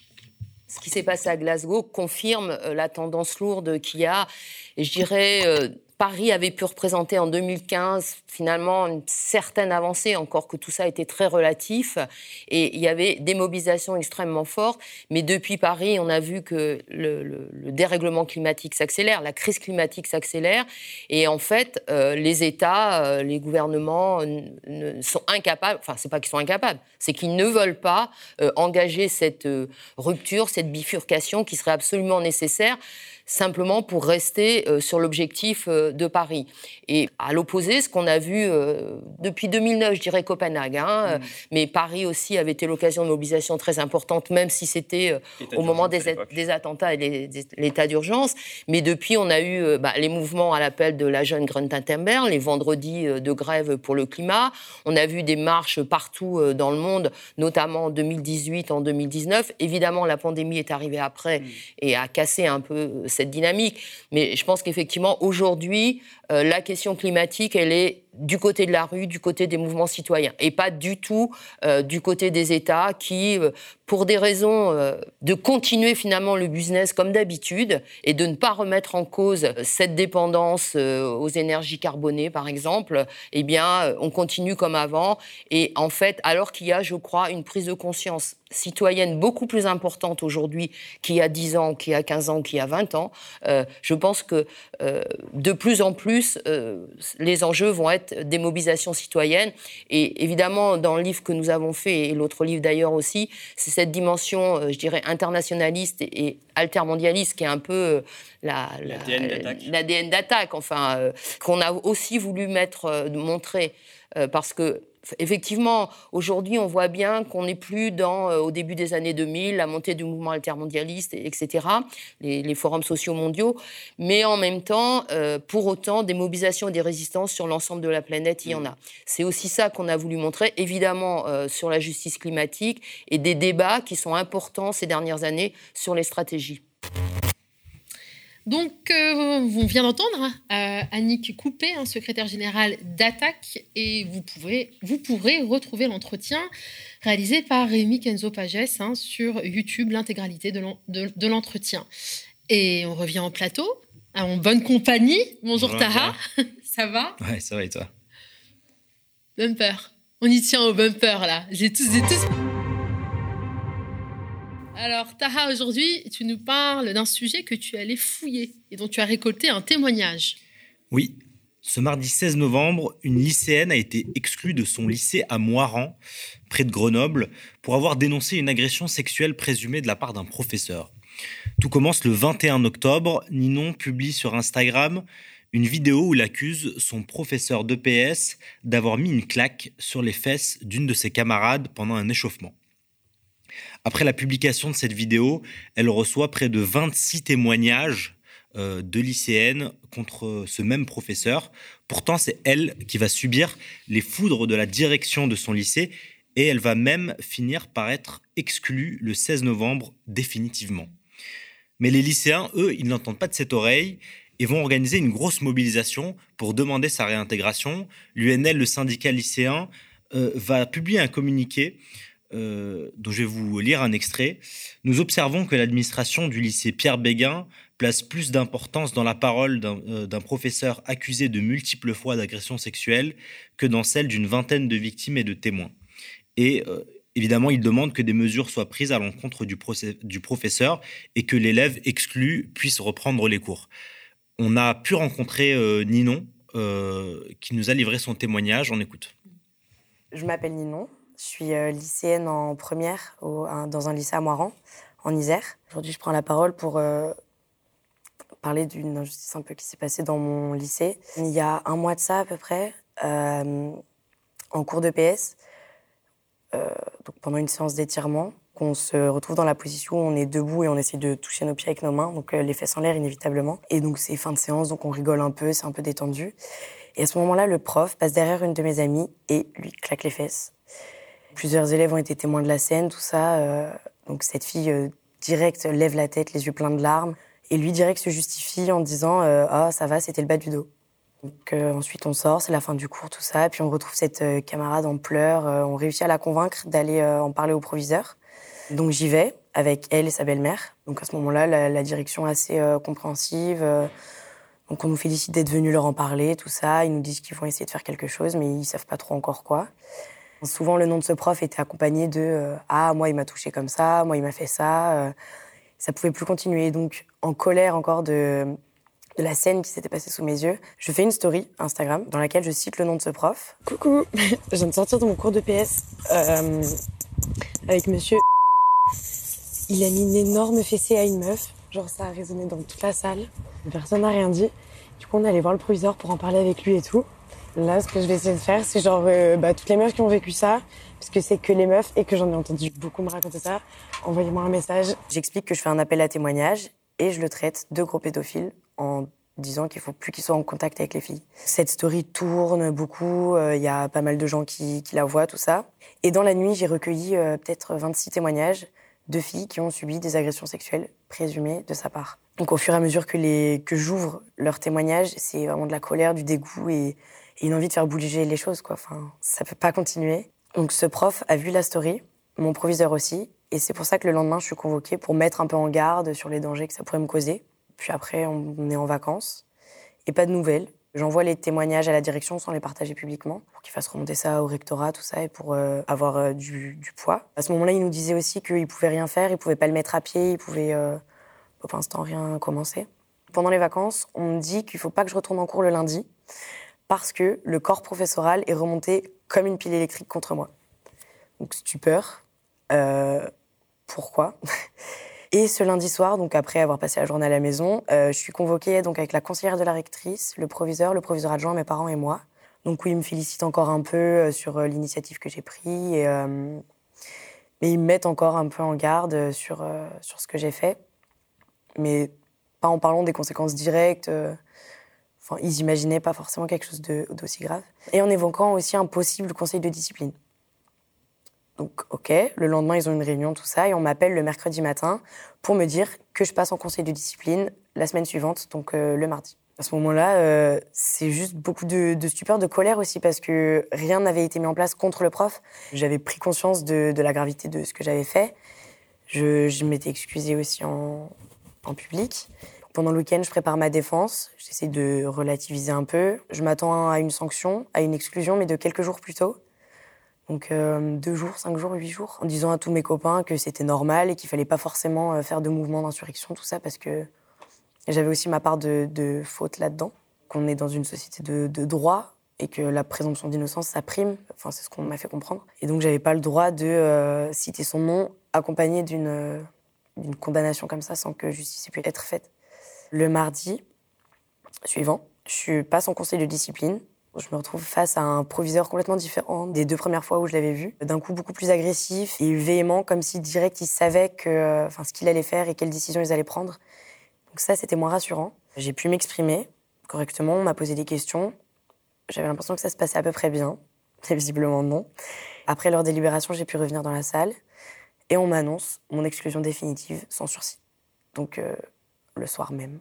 Ce qui s'est passé à Glasgow confirme euh, la tendance lourde qu'il y a, et je dirais, euh, Paris avait pu représenter en 2015 finalement une certaine avancée, encore que tout ça était très relatif. Et il y avait des mobilisations extrêmement fortes. Mais depuis Paris, on a vu que le, dérèglement climatique s'accélère, la crise climatique s'accélère. Et en fait, euh, les États, euh, les gouvernements sont incapables, enfin, c'est pas qu'ils sont incapables, c'est qu'ils ne veulent pas euh, engager cette rupture, cette bifurcation qui serait absolument nécessaire simplement pour rester euh, sur l'objectif euh, de Paris. Et à l'opposé, ce qu'on a vu euh, depuis 2009, je dirais Copenhague, hein, mm. mais Paris aussi avait été l'occasion de mobilisation très importante, même si c'était au moment des, des, attentats et l'état d'urgence. Mais depuis, on a eu bah, les mouvements à l'appel de la jeune Greta Thunberg, les vendredis de grève pour le climat. On a vu des marches partout dans le monde, notamment en 2018, en 2019. Évidemment, la pandémie est arrivée après mm. et a cassé un peu cette dynamique. Mais je pense qu'effectivement, aujourd'hui, euh, la question climatique, elle est du côté de la rue, du côté des mouvements citoyens, et pas du tout euh, du côté des États qui, euh, pour des raisons de continuer finalement le business comme d'habitude et de ne pas remettre en cause cette dépendance aux énergies carbonées, par exemple, eh bien, on continue comme avant. Et en fait, alors qu'il y a, je crois, une prise de conscience citoyenne beaucoup plus importante aujourd'hui qu'il y a 10 ans, qu'il y a 15 ans, qu'il y a 20 ans, je pense que de plus en plus, les enjeux vont être des mobilisations citoyennes. Et évidemment, dans le livre que nous avons fait, et l'autre livre d'ailleurs aussi, c'est cette dimension, euh, je dirais, internationaliste et altermondialiste qui est un peu euh, la, l'ADN d'attaque, enfin, euh, qu'on a aussi voulu mettre, montrer, parce que effectivement, aujourd'hui, on voit bien qu'on n'est plus dans, euh, au début des années 2000, la montée du mouvement altermondialiste, etc., les, forums sociaux mondiaux, mais en même temps, euh, pour autant, des mobilisations et des résistances sur l'ensemble de la planète, il y en a. C'est aussi ça qu'on a voulu montrer, évidemment, euh, sur la justice climatique et des débats qui sont importants ces dernières années sur les stratégies.
Donc, euh, on vient d'entendre euh, Annick Coupé, un secrétaire général d'Attaque, et vous, pouvez, vous pourrez retrouver l'entretien réalisé par Rémi Kenzo Pages hein, sur YouTube, l'intégralité de l'entretien. Et on revient en plateau, en bonne compagnie. Bonjour Taha, ça va?
Ouais, ça va et toi?
Bumper. On y tient au bumper là. J'ai tous, j'ai tous. Alors, Taha, aujourd'hui, tu nous parles d'un sujet que tu es allé fouiller et dont tu as récolté un témoignage.
Oui. Ce mardi 16 novembre, une lycéenne a été exclue de son lycée à Moiran, près de Grenoble, pour avoir dénoncé une agression sexuelle présumée de la part d'un professeur. Tout commence le 21 octobre. Ninon publie sur Instagram une vidéo où il accuse son professeur d'EPS d'avoir mis une claque sur les fesses d'une de ses camarades pendant un échauffement. Après la publication de cette vidéo, elle reçoit près de 26 témoignages euh, de lycéennes contre ce même professeur. Pourtant, c'est elle qui va subir les foudres de la direction de son lycée et elle va même finir par être exclue le 16 novembre définitivement. Mais les lycéens, eux, ils n'entendent pas de cette oreille et vont organiser une grosse mobilisation pour demander sa réintégration. L'UNL, le syndicat lycéen, euh, va publier un communiqué euh, dont je vais vous lire un extrait. Nous observons que l'administration du lycée Pierre Béguin place plus d'importance dans la parole d'un euh, professeur accusé de multiples fois d'agression sexuelle que dans celle d'une vingtaine de victimes et de témoins. Et évidemment, il demande que des mesures soient prises à l'encontre du, du, professeur et que l'élève exclu puisse reprendre les cours on a pu rencontrer euh, Ninon, euh, qui nous a livré son témoignage. On écoute.
Je m'appelle Ninon. Je suis euh, lycéenne en première dans un lycée à Moiran, en Isère. Aujourd'hui, je prends la parole pour parler d'une injustice un peu qui s'est passée dans mon lycée. Il y a un mois de ça à peu près, en cours de PS, donc pendant une séance d'étirement, qu'on se retrouve dans la position où on est debout et on essaie de toucher nos pieds avec nos mains, donc euh, les fesses en l'air inévitablement. Et donc c'est fin de séance, donc on rigole un peu, c'est un peu détendu. Et à ce moment-là, le prof passe derrière une de mes amies et lui claque les fesses. Plusieurs élèves ont été témoins de la scène, tout ça. Euh, donc cette fille euh, direct lève la tête, les yeux pleins de larmes, et lui direct se justifie en disant ah ça va, c'était le bas du dos. Donc ensuite on sort, c'est la fin du cours, tout ça, puis on retrouve cette camarade en pleurs. on réussit à la convaincre d'aller en parler au proviseur. Donc j'y vais avec elle et sa belle-mère. Donc à ce moment-là, la, direction est assez euh, compréhensive. Euh, donc on nous félicite d'être venus leur en parler, tout ça. Ils nous disent qu'ils vont essayer de faire quelque chose, mais ils savent pas trop encore quoi. Souvent, le nom de ce prof était accompagné de euh, Ah, moi, il m'a touché comme ça, moi, il m'a fait ça. ça pouvait plus continuer. Donc, en colère encore de, la scène qui s'était passée sous mes yeux, je fais une story Instagram dans laquelle je cite le nom de ce prof. Coucou, je viens de sortir de mon cours de PS avec monsieur il a mis une énorme fessée à une meuf. Genre, ça a résonné dans toute la salle. Personne n'a rien dit. Du coup, on allé voir le proviseur pour en parler avec lui et tout. Là, ce que je vais essayer de faire, c'est genre, euh, bah, toutes les meufs qui ont vécu ça, parce que c'est que les meufs et que j'en ai entendu beaucoup me raconter ça, envoyez-moi un message. J'explique que je fais un appel à témoignage et je le traite de gros pédophiles en disant qu'il faut plus qu'ils soient en contact avec les filles. Cette story tourne beaucoup, euh, il y a pas mal de gens qui, qui, la voient, tout ça. Et dans la nuit, j'ai recueilli euh, peut-être 26 témoignages de filles qui ont subi des agressions sexuelles présumées de sa part. Donc au fur et à mesure que, les, que j'ouvre leurs témoignages, c'est vraiment de la colère, du dégoût et, une envie de faire bouger les choses. Quoi. Enfin, ça peut pas continuer. Donc ce prof a vu la story, mon proviseur aussi, et c'est pour ça que le lendemain, je suis convoquée pour mettre un peu en garde sur les dangers que ça pourrait me causer. Puis après, on est en vacances et pas de nouvelles. J'envoie les témoignages à la direction sans les partager publiquement pour qu'ils fassent remonter ça au rectorat, tout ça, et pour euh, avoir euh, du, poids. À ce moment-là, il nous disait aussi qu'il pouvait rien faire, il pouvait pas le mettre à pied, il pouvait euh, pour l'instant rien commencer. Pendant les vacances, on me dit qu'il faut pas que je retourne en cours le lundi parce que le corps professoral est remonté comme une pile électrique contre moi. Donc stupeur. pourquoi? Et ce lundi soir, donc après avoir passé la journée à la maison, euh, je suis convoquée donc avec la conseillère de la rectrice, le proviseur, le proviseur adjoint, mes parents et moi. Donc oui, ils me félicitent encore un peu euh, sur euh, l'initiative que j'ai prise, et, mais ils me mettent encore un peu en garde sur, sur ce que j'ai fait. Mais pas en parlant des conséquences directes. Ils imaginaient pas forcément quelque chose d'aussi grave. Et en évoquant aussi un possible conseil de discipline. Donc, ok, le lendemain, ils ont une réunion, tout ça, et on m'appelle le mercredi matin pour me dire que je passe en conseil de discipline la semaine suivante, donc euh, le mardi. À ce moment-là, euh, c'est juste beaucoup de, stupeur, de colère aussi, parce que rien n'avait été mis en place contre le prof. J'avais pris conscience de, la gravité de ce que j'avais fait. Je, m'étais excusée aussi en public. Pendant le week-end, je prépare ma défense. J'essaie de relativiser un peu. Je m'attends à une sanction, à une exclusion, mais de quelques jours plus tôt. Donc euh, deux jours, cinq jours, huit jours, en disant à tous mes copains que c'était normal et qu'il fallait pas forcément euh, faire de mouvements d'insurrection, tout ça, parce que j'avais aussi ma part de, faute là-dedans. Qu'on est dans une société de, droit et que la présomption d'innocence, ça prime. Enfin, c'est ce qu'on m'a fait comprendre. Et donc, j'avais pas le droit de euh, citer son nom accompagné d'une condamnation comme ça sans que justice ait pu être faite. Le mardi suivant, Je passe en conseil de discipline. Je me retrouve face à un proviseur complètement différent des deux premières fois où je l'avais vu. D'un coup, beaucoup plus agressif et véhément, comme si direct il savait que, enfin, ce qu'il allait faire et quelles décisions ils allaient prendre. Donc ça, c'était moins rassurant. J'ai pu m'exprimer correctement, on m'a posé des questions. J'avais l'impression que ça se passait à peu près bien. Visiblement non. Après leur délibération, j'ai pu revenir dans la salle et on m'annonce mon exclusion définitive sans sursis. Donc euh, le soir même.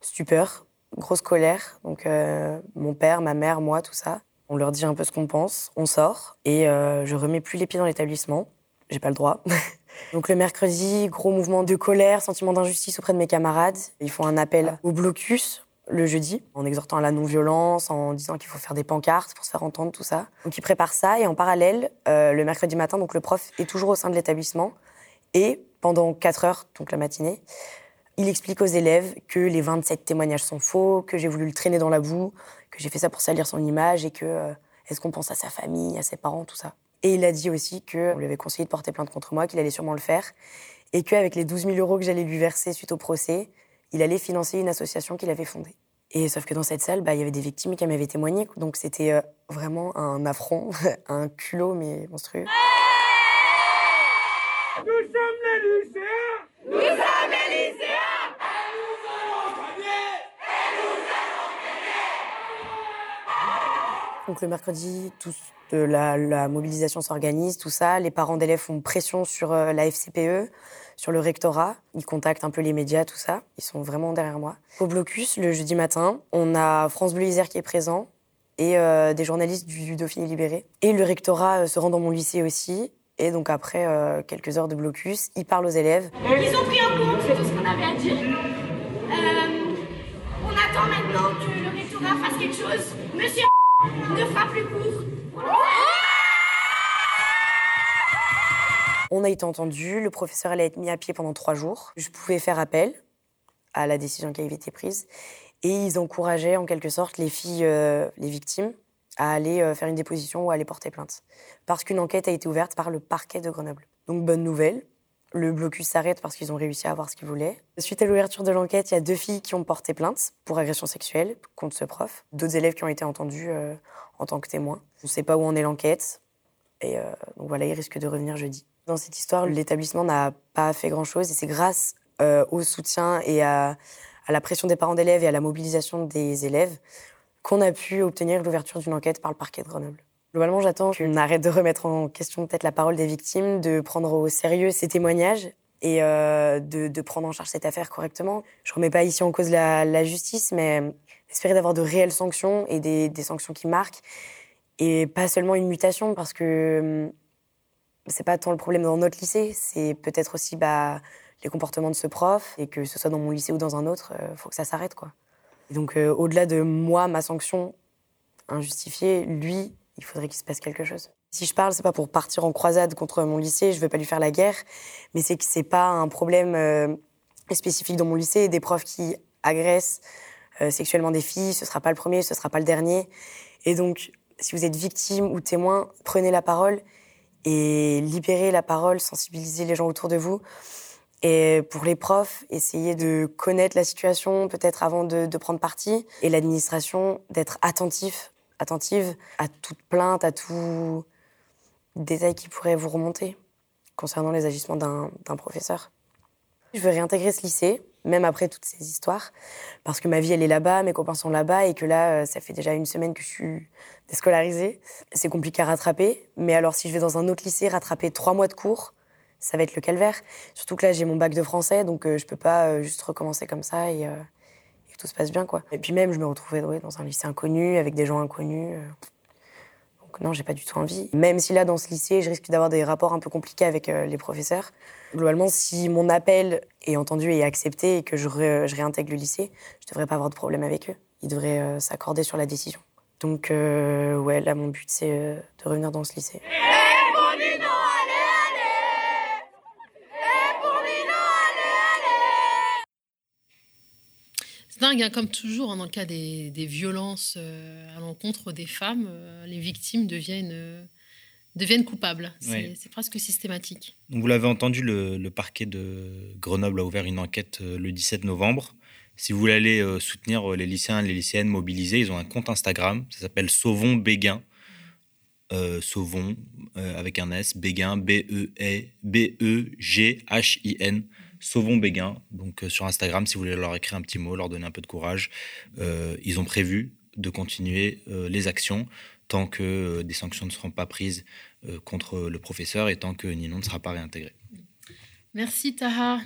Stupeur, grosse colère. Donc euh, mon père, ma mère, moi, tout ça. On leur dit un peu ce qu'on pense, on sort et euh, je remets plus les pieds dans l'établissement. J'ai pas le droit. Donc le mercredi, gros mouvement de colère, sentiment d'injustice auprès de mes camarades. Ils font un appel au blocus le jeudi, en exhortant à la non-violence, en disant qu'il faut faire des pancartes pour se faire entendre, tout ça. Donc ils préparent ça et en parallèle, euh, le mercredi matin, donc le prof est toujours au sein de l'établissement et pendant 4 heures, donc la matinée, il explique aux élèves que les 27 témoignages sont faux, que j'ai voulu le traîner dans la boue, que j'ai fait ça pour salir son image et que euh, est-ce qu'on pense à sa famille, à ses parents, tout ça. Et il a dit aussi qu'on lui avait conseillé de porter plainte contre moi, qu'il allait sûrement le faire et qu'avec les 12 000 euros que j'allais lui verser suite au procès, il allait financer une association qu'il avait fondée. Et sauf que dans cette salle, bah, il y avait des victimes qui m'avaient témoigné. Donc c'était euh, vraiment un affront, un culot, mais monstrueux. Nous sommes les lycéens Nous sommes les lycéens Et nous allons gagner Et nous allons gagner Donc le mercredi, tous la, la mobilisation s'organise, tout ça. Les parents d'élèves font pression sur euh, la FCPE sur le rectorat. Ils contactent un peu les médias, tout ça. Ils sont vraiment derrière moi. Au blocus, le jeudi matin, on a France Bleu Isère qui est présent et euh, des journalistes du Dauphiné Libéré. Et le rectorat euh, se rend dans mon lycée aussi. Et donc après euh, quelques heures de blocus, ils parlent aux élèves.
Ils ont pris en compte tout ce qu'on avait à dire. on attend maintenant que le rectorat fasse quelque chose. Monsieur plus court.
On a été entendu, le professeur allait être mis à pied pendant trois jours. Je pouvais faire appel à la décision qui avait été prise. Et ils encourageaient en quelque sorte les filles, euh, les victimes, à aller euh, faire une déposition ou à aller porter plainte. Parce qu'une enquête a été ouverte par le parquet de Grenoble. Donc bonne nouvelle, le blocus s'arrête parce qu'ils ont réussi à avoir ce qu'ils voulaient. Suite à l'ouverture de l'enquête, il y a deux filles qui ont porté plainte pour agression sexuelle contre ce prof. D'autres élèves qui ont été entendus euh, en tant que témoins. On ne sait pas où en est l'enquête. Et donc voilà, ils risquent de revenir jeudi. Dans cette histoire, l'établissement n'a pas fait grand-chose et c'est grâce euh, au soutien et à, la pression des parents d'élèves et à la mobilisation des élèves qu'on a pu obtenir l'ouverture d'une enquête par le parquet de Grenoble. Globalement, j'attends qu'on arrête de remettre en question peut-être la parole des victimes, de prendre au sérieux ces témoignages et euh, de, prendre en charge cette affaire correctement. Je ne remets pas ici en cause la, justice, mais espérer d'avoir de réelles sanctions et des, sanctions qui marquent et pas seulement une mutation parce que hum, c'est pas tant le problème dans notre lycée, c'est peut-être aussi bah, les comportements de ce prof, et que ce soit dans mon lycée ou dans un autre, il euh, faut que ça s'arrête. donc, euh, au-delà de moi, ma sanction injustifiée, lui, il faudrait qu'il se passe quelque chose. Si je parle, c'est pas pour partir en croisade contre mon lycée, je veux pas lui faire la guerre, mais c'est que c'est pas un problème euh, spécifique dans mon lycée. Des profs qui agressent sexuellement des filles, ce sera pas le premier, ce sera pas le dernier. Et donc, si vous êtes victime ou témoin, prenez la parole et libérer la parole, sensibiliser les gens autour de vous. Et pour les profs, essayer de connaître la situation peut-être avant de, prendre parti. Et l'administration, d'être attentif, attentive à toute plainte, à tout détail qui pourrait vous remonter concernant les agissements d'un professeur. Je veux réintégrer ce lycée, même après toutes ces histoires, parce que ma vie, elle est là-bas, mes copains sont là-bas, et que là, euh, ça fait déjà une semaine que je suis déscolarisée. C'est compliqué à rattraper, mais alors si je vais dans un autre lycée, rattraper trois mois de cours, ça va être le calvaire. Surtout que là, j'ai mon bac de français, donc euh, je peux pas euh, juste recommencer comme ça et, tout se passe bien, quoi. Et puis même, je me retrouvais dans un lycée inconnu, avec des gens inconnus. donc non, j'ai pas du tout envie. Même si là, dans ce lycée, je risque d'avoir des rapports un peu compliqués avec les professeurs. Globalement, si mon appel est entendu et accepté et que je, réintègre le lycée, je devrais pas avoir de problème avec eux. Ils devraient euh, s'accorder sur la décision. Donc, euh, ouais, là, mon but, c'est euh, de revenir dans ce lycée.
C'est dingue, hein, comme toujours, hein, dans le cas des, violences à l'encontre des femmes, les victimes deviennent deviennent coupables. C'est presque systématique.
Donc vous l'avez entendu, le, parquet de Grenoble a ouvert une enquête euh, le 17 novembre Si vous voulez aller soutenir les lycéens et les lycéennes mobilisés, ils ont un compte Instagram, ça s'appelle Sauvons Béguin. Sauvons avec un S, Béguin, B-E-E-B-E-G-H-I-N. Sauvons Béguin, donc sur Instagram, si vous voulez leur écrire un petit mot, leur donner un peu de courage. ils ont prévu de continuer les actions tant que des sanctions ne seront pas prises contre le professeur et tant que Ninon ne sera pas réintégré.
Merci Taha.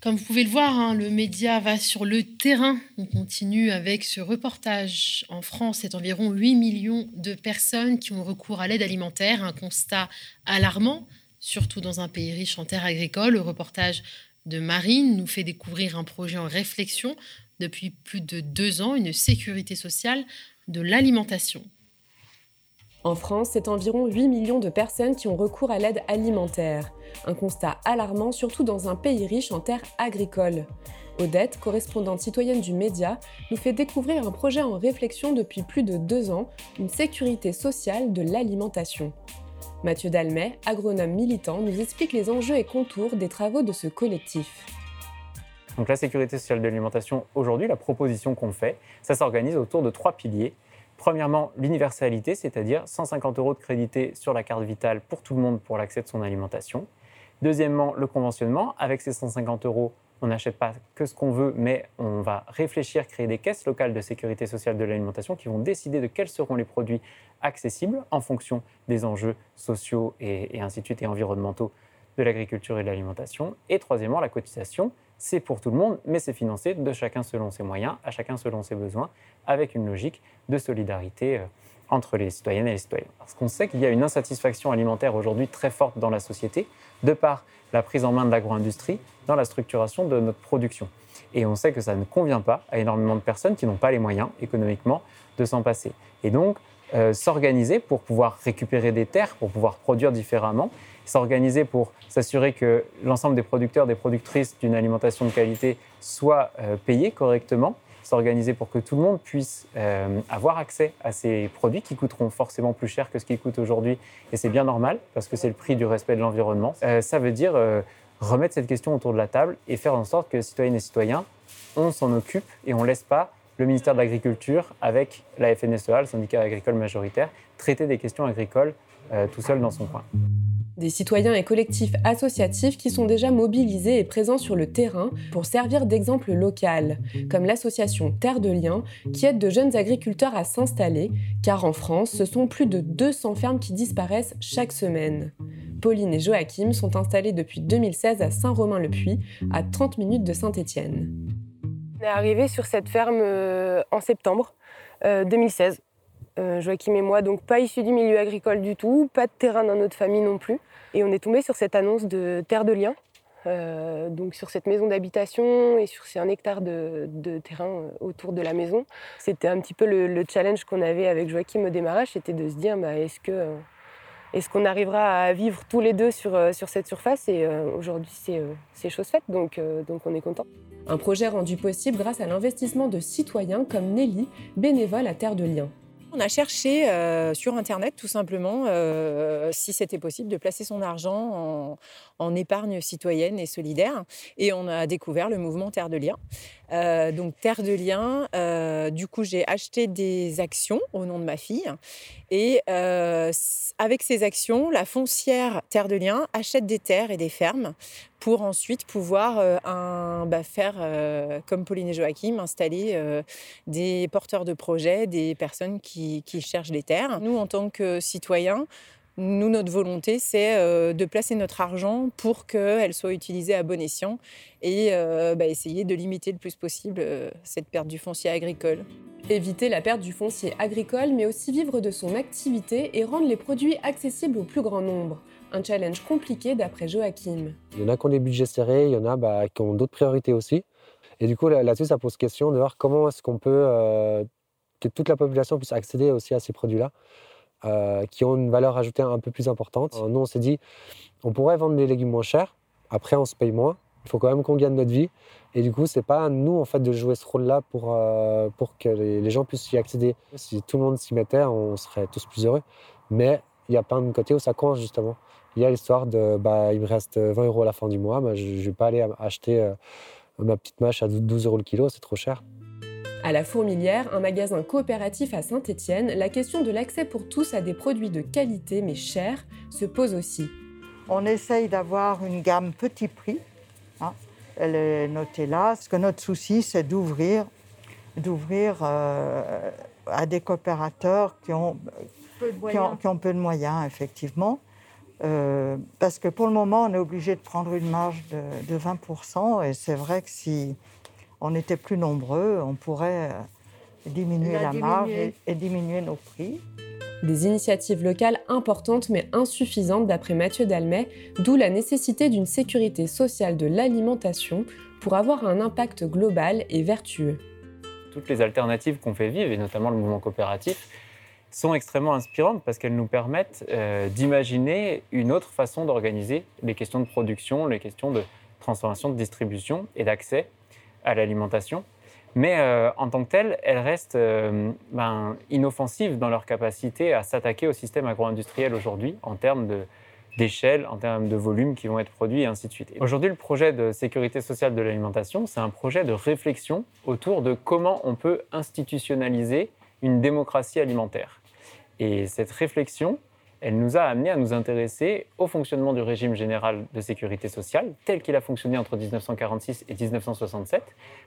Comme vous pouvez le voir, hein, le média va sur le terrain. On continue avec ce reportage. En France, c'est environ 8 millions de personnes qui ont recours à l'aide alimentaire, un constat alarmant, surtout dans un pays riche en terres agricoles. Le reportage de Marine nous fait découvrir un projet en réflexion depuis plus de deux ans, une sécurité sociale de l'alimentation.
En France, c'est environ 8 millions de personnes qui ont recours à l'aide alimentaire. Un constat alarmant, surtout dans un pays riche en terres agricoles. Odette, correspondante citoyenne du Média, nous fait découvrir un projet en réflexion depuis plus de deux ans, une sécurité sociale de l'alimentation. Mathieu Dalmet, agronome militant, nous explique les enjeux et contours des travaux de ce collectif.
Donc la sécurité sociale de l'alimentation, aujourd'hui, la proposition qu'on fait, ça s'organise autour de trois piliers. Premièrement, l'universalité, c'est-à-dire 150 euros de crédité sur la carte vitale pour tout le monde pour l'accès de son alimentation. Deuxièmement, le conventionnement. Avec ces 150 euros, on n'achète pas que ce qu'on veut, mais on va réfléchir, créer des caisses locales de sécurité sociale de l'alimentation qui vont décider de quels seront les produits accessibles en fonction des enjeux sociaux et, ainsi et environnementaux de l'agriculture et de l'alimentation. Et troisièmement, la cotisation, c'est pour tout le monde, mais c'est financé de chacun selon ses moyens, à chacun selon ses besoins, avec une logique de solidarité euh, entre les citoyennes et les citoyens. Parce qu'on sait qu'il y a une insatisfaction alimentaire aujourd'hui très forte dans la société, de par la prise en main de l'agro-industrie dans la structuration de notre production. Et on sait que ça ne convient pas à énormément de personnes qui n'ont pas les moyens économiquement de s'en passer. Et donc, euh, s'organiser pour pouvoir récupérer des terres, pour pouvoir produire différemment, s'organiser pour s'assurer que l'ensemble des producteurs, des productrices d'une alimentation de qualité soient euh, payés correctement, s'organiser pour que tout le monde puisse euh, avoir accès à ces produits qui coûteront forcément plus cher que ce qu'ils coûtent aujourd'hui. Et c'est bien normal, parce que c'est le prix du respect de l'environnement. ça veut dire remettre cette question autour de la table et faire en sorte que citoyennes et citoyens, on s'en occupe et on ne laisse pas le ministère de l'Agriculture, avec la FNSEA, le syndicat agricole majoritaire, traiter des questions agricoles euh, tout seul dans son coin.
Des citoyens et collectifs associatifs qui sont déjà mobilisés et présents sur le terrain pour servir d'exemple local, comme l'association Terre de Liens, qui aide de jeunes agriculteurs à s'installer, car en France, ce sont plus de 200 fermes qui disparaissent chaque semaine. Pauline et Joachim sont installés depuis 2016 à Saint-Romain-le-Puy, à 30 minutes de Saint-Étienne.
On est arrivé sur cette ferme euh, en septembre 2016. Euh, euh, Joachim et moi, donc pas issus du milieu agricole du tout, pas de terrain dans notre famille non plus. Et on est tombé sur cette annonce de Terre de Liens, donc sur cette maison d'habitation et sur ces un hectare de, terrain autour de la maison. C'était un petit peu le, challenge qu'on avait avec Joachim au démarrage, c'était de se dire bah, est-ce que est-ce qu'on arrivera à vivre tous les deux sur, sur cette surface? Et aujourd'hui, c'est chose faite, donc, donc on est content.
Un projet rendu possible grâce à l'investissement de citoyens comme Nelly, bénévole à Terre de Liens.
On a cherché euh, sur Internet tout simplement euh, si c'était possible de placer son argent en, épargne citoyenne et solidaire. Et on a découvert le mouvement Terre de Liens. Euh, donc Terre de Liens, du coup j'ai acheté des actions au nom de ma fille. Et avec ces actions, la foncière Terre de Liens achète des terres et des fermes pour ensuite pouvoir euh, bah, faire, euh, comme Pauline et Joachim, installer euh, des porteurs de projets, des personnes qui, cherchent des terres. Nous, en tant que citoyens, nous, notre volonté, c'est de placer notre argent pour qu'elle soit utilisée à bon escient et bah, essayer de limiter le plus possible cette perte du foncier agricole.
Éviter la perte du foncier agricole, mais aussi vivre de son activité et rendre les produits accessibles au plus grand nombre. Un challenge compliqué d'après Joachim.
Il y en a qui ont des budgets serrés, il y en a bah, qui ont d'autres priorités aussi. Et du coup, là-dessus, ça pose question de voir comment est-ce qu'on peut, euh, que toute la population puisse accéder aussi à ces produits-là, euh, qui ont une valeur ajoutée un peu plus importante. Euh, nous, on s'est dit, on pourrait vendre des légumes moins chers, après on se paye moins, il faut quand même qu'on gagne notre vie. Et du coup, c'est pas à nous en fait de jouer ce rôle-là pour, pour que les, les, gens puissent y accéder. Si tout le monde s'y mettait, on serait tous plus heureux. Mais il y a pas un côté où ça coince justement il y a l'histoire de bah, il me reste 20 euros à la fin du mois, bah, je ne vais pas aller acheter Ma petite mâche à 12 euros le kilo, c'est trop cher.
À la Fourmilière, un magasin coopératif à Saint-Étienne, la question de l'accès pour tous à des produits de qualité mais chers se pose aussi.
On essaye d'avoir une gamme petit prix. Hein. Elle est notée là. Parce que notre souci, c'est d'ouvrir, d'ouvrir euh, à des coopérateurs qui ont peu de moyens, qui ont, peu de moyens effectivement. Euh, parce que pour le moment, on est obligé de prendre une marge de, de 20%. Et c'est vrai que si on était plus nombreux, on pourrait euh, diminuer la, marge et, diminuer nos prix.
Des initiatives locales importantes mais insuffisantes d'après Mathieu Dalmet, d'où la nécessité d'une sécurité sociale de l'alimentation pour avoir un impact global et vertueux.
Toutes les alternatives qu'on fait vivre, et notamment le mouvement coopératif, sont extrêmement inspirantes parce qu'elles nous permettent euh, d'imaginer une autre façon d'organiser les questions de production, les questions de transformation, de distribution et d'accès à l'alimentation. Mais euh, en tant que telles, elles restent euh, ben, inoffensives dans leur capacité à s'attaquer au système agro-industriel aujourd'hui en termes d'échelle, en termes de volume qui vont être produits et ainsi de suite. Aujourd'hui, le projet de sécurité sociale de l'alimentation, c'est un projet de réflexion autour de comment on peut institutionnaliser une démocratie alimentaire. Et cette réflexion, elle nous a amené à nous intéresser au fonctionnement du régime général de sécurité sociale tel qu'il a fonctionné entre 1946 et 1967,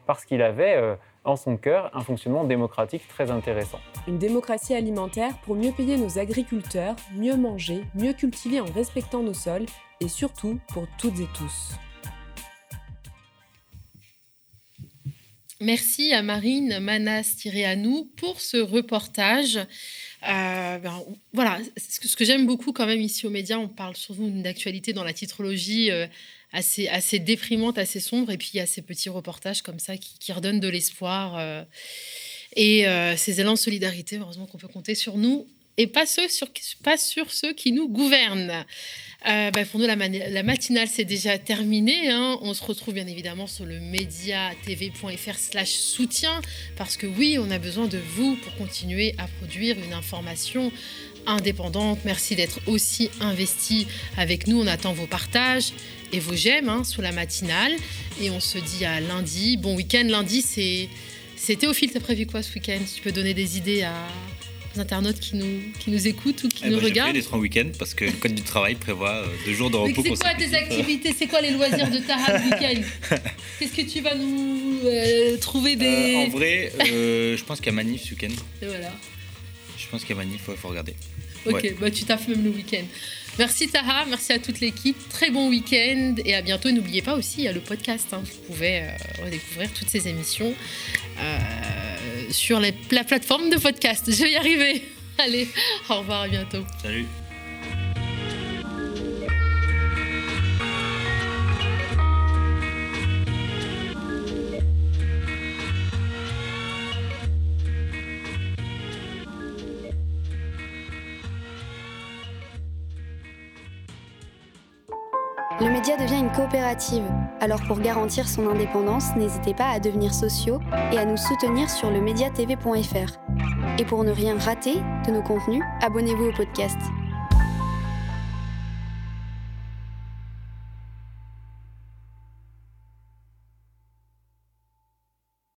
parce qu'il avait euh, en son cœur un fonctionnement démocratique très intéressant.
Une démocratie alimentaire pour mieux payer nos agriculteurs, mieux manger, mieux cultiver en respectant nos sols, et surtout pour toutes et tous.
Merci à Marine Manas-Nous pour ce reportage. Euh, ben, voilà, ce que, j'aime beaucoup quand même ici aux médias, on parle souvent d'une actualité dans la titrologie euh, assez, déprimante, assez sombre, et puis il y a ces petits reportages comme ça qui, redonnent de l'espoir. Euh, et ces élans de solidarité, heureusement qu'on peut compter sur nous et pas sur ceux qui nous gouvernent. Euh, bah, pour nous, la, matinale, c'est déjà terminé. Hein. On se retrouve bien évidemment sur le mediatv.fr slash soutien, parce que oui, on a besoin de vous pour continuer à produire une information indépendante. Merci d'être aussi investi avec nous. On attend vos partages et vos j'aime hein, sous la matinale. Et on se dit à lundi. Bon week-end. Lundi, c'est... C'est Théophile, t'as prévu quoi ce week-end? Tu peux donner des idées à, internautes qui nous, qui nous écoutent ou qui eh nous ben, regardent
d'être en week-end parce que le code du travail prévoit euh, deux jours de repos.
C'est quoi tes activités? C'est quoi les loisirs de Tara le week-end? Qu'est-ce que tu vas nous euh, trouver des.
Euh, en vrai, je pense qu'il y a Manif ce week-end.
Et voilà.
Je pense qu'il y a Manif, il faut regarder.
Ok, bah, tu taffes même le week-end. Merci Taha, merci à toute l'équipe. Très bon week-end et à bientôt. N'oubliez pas aussi, il y a le podcast. Hein. Vous pouvez redécouvrir toutes ces émissions sur la plateforme de podcast. Je vais y arriver. Allez, au revoir, à bientôt.
Salut.
Média devient une coopérative. Alors pour garantir son indépendance, n'hésitez pas à devenir sociaux et à nous soutenir sur le mediatv.fr. Et pour ne rien rater de nos contenus, abonnez-vous au podcast.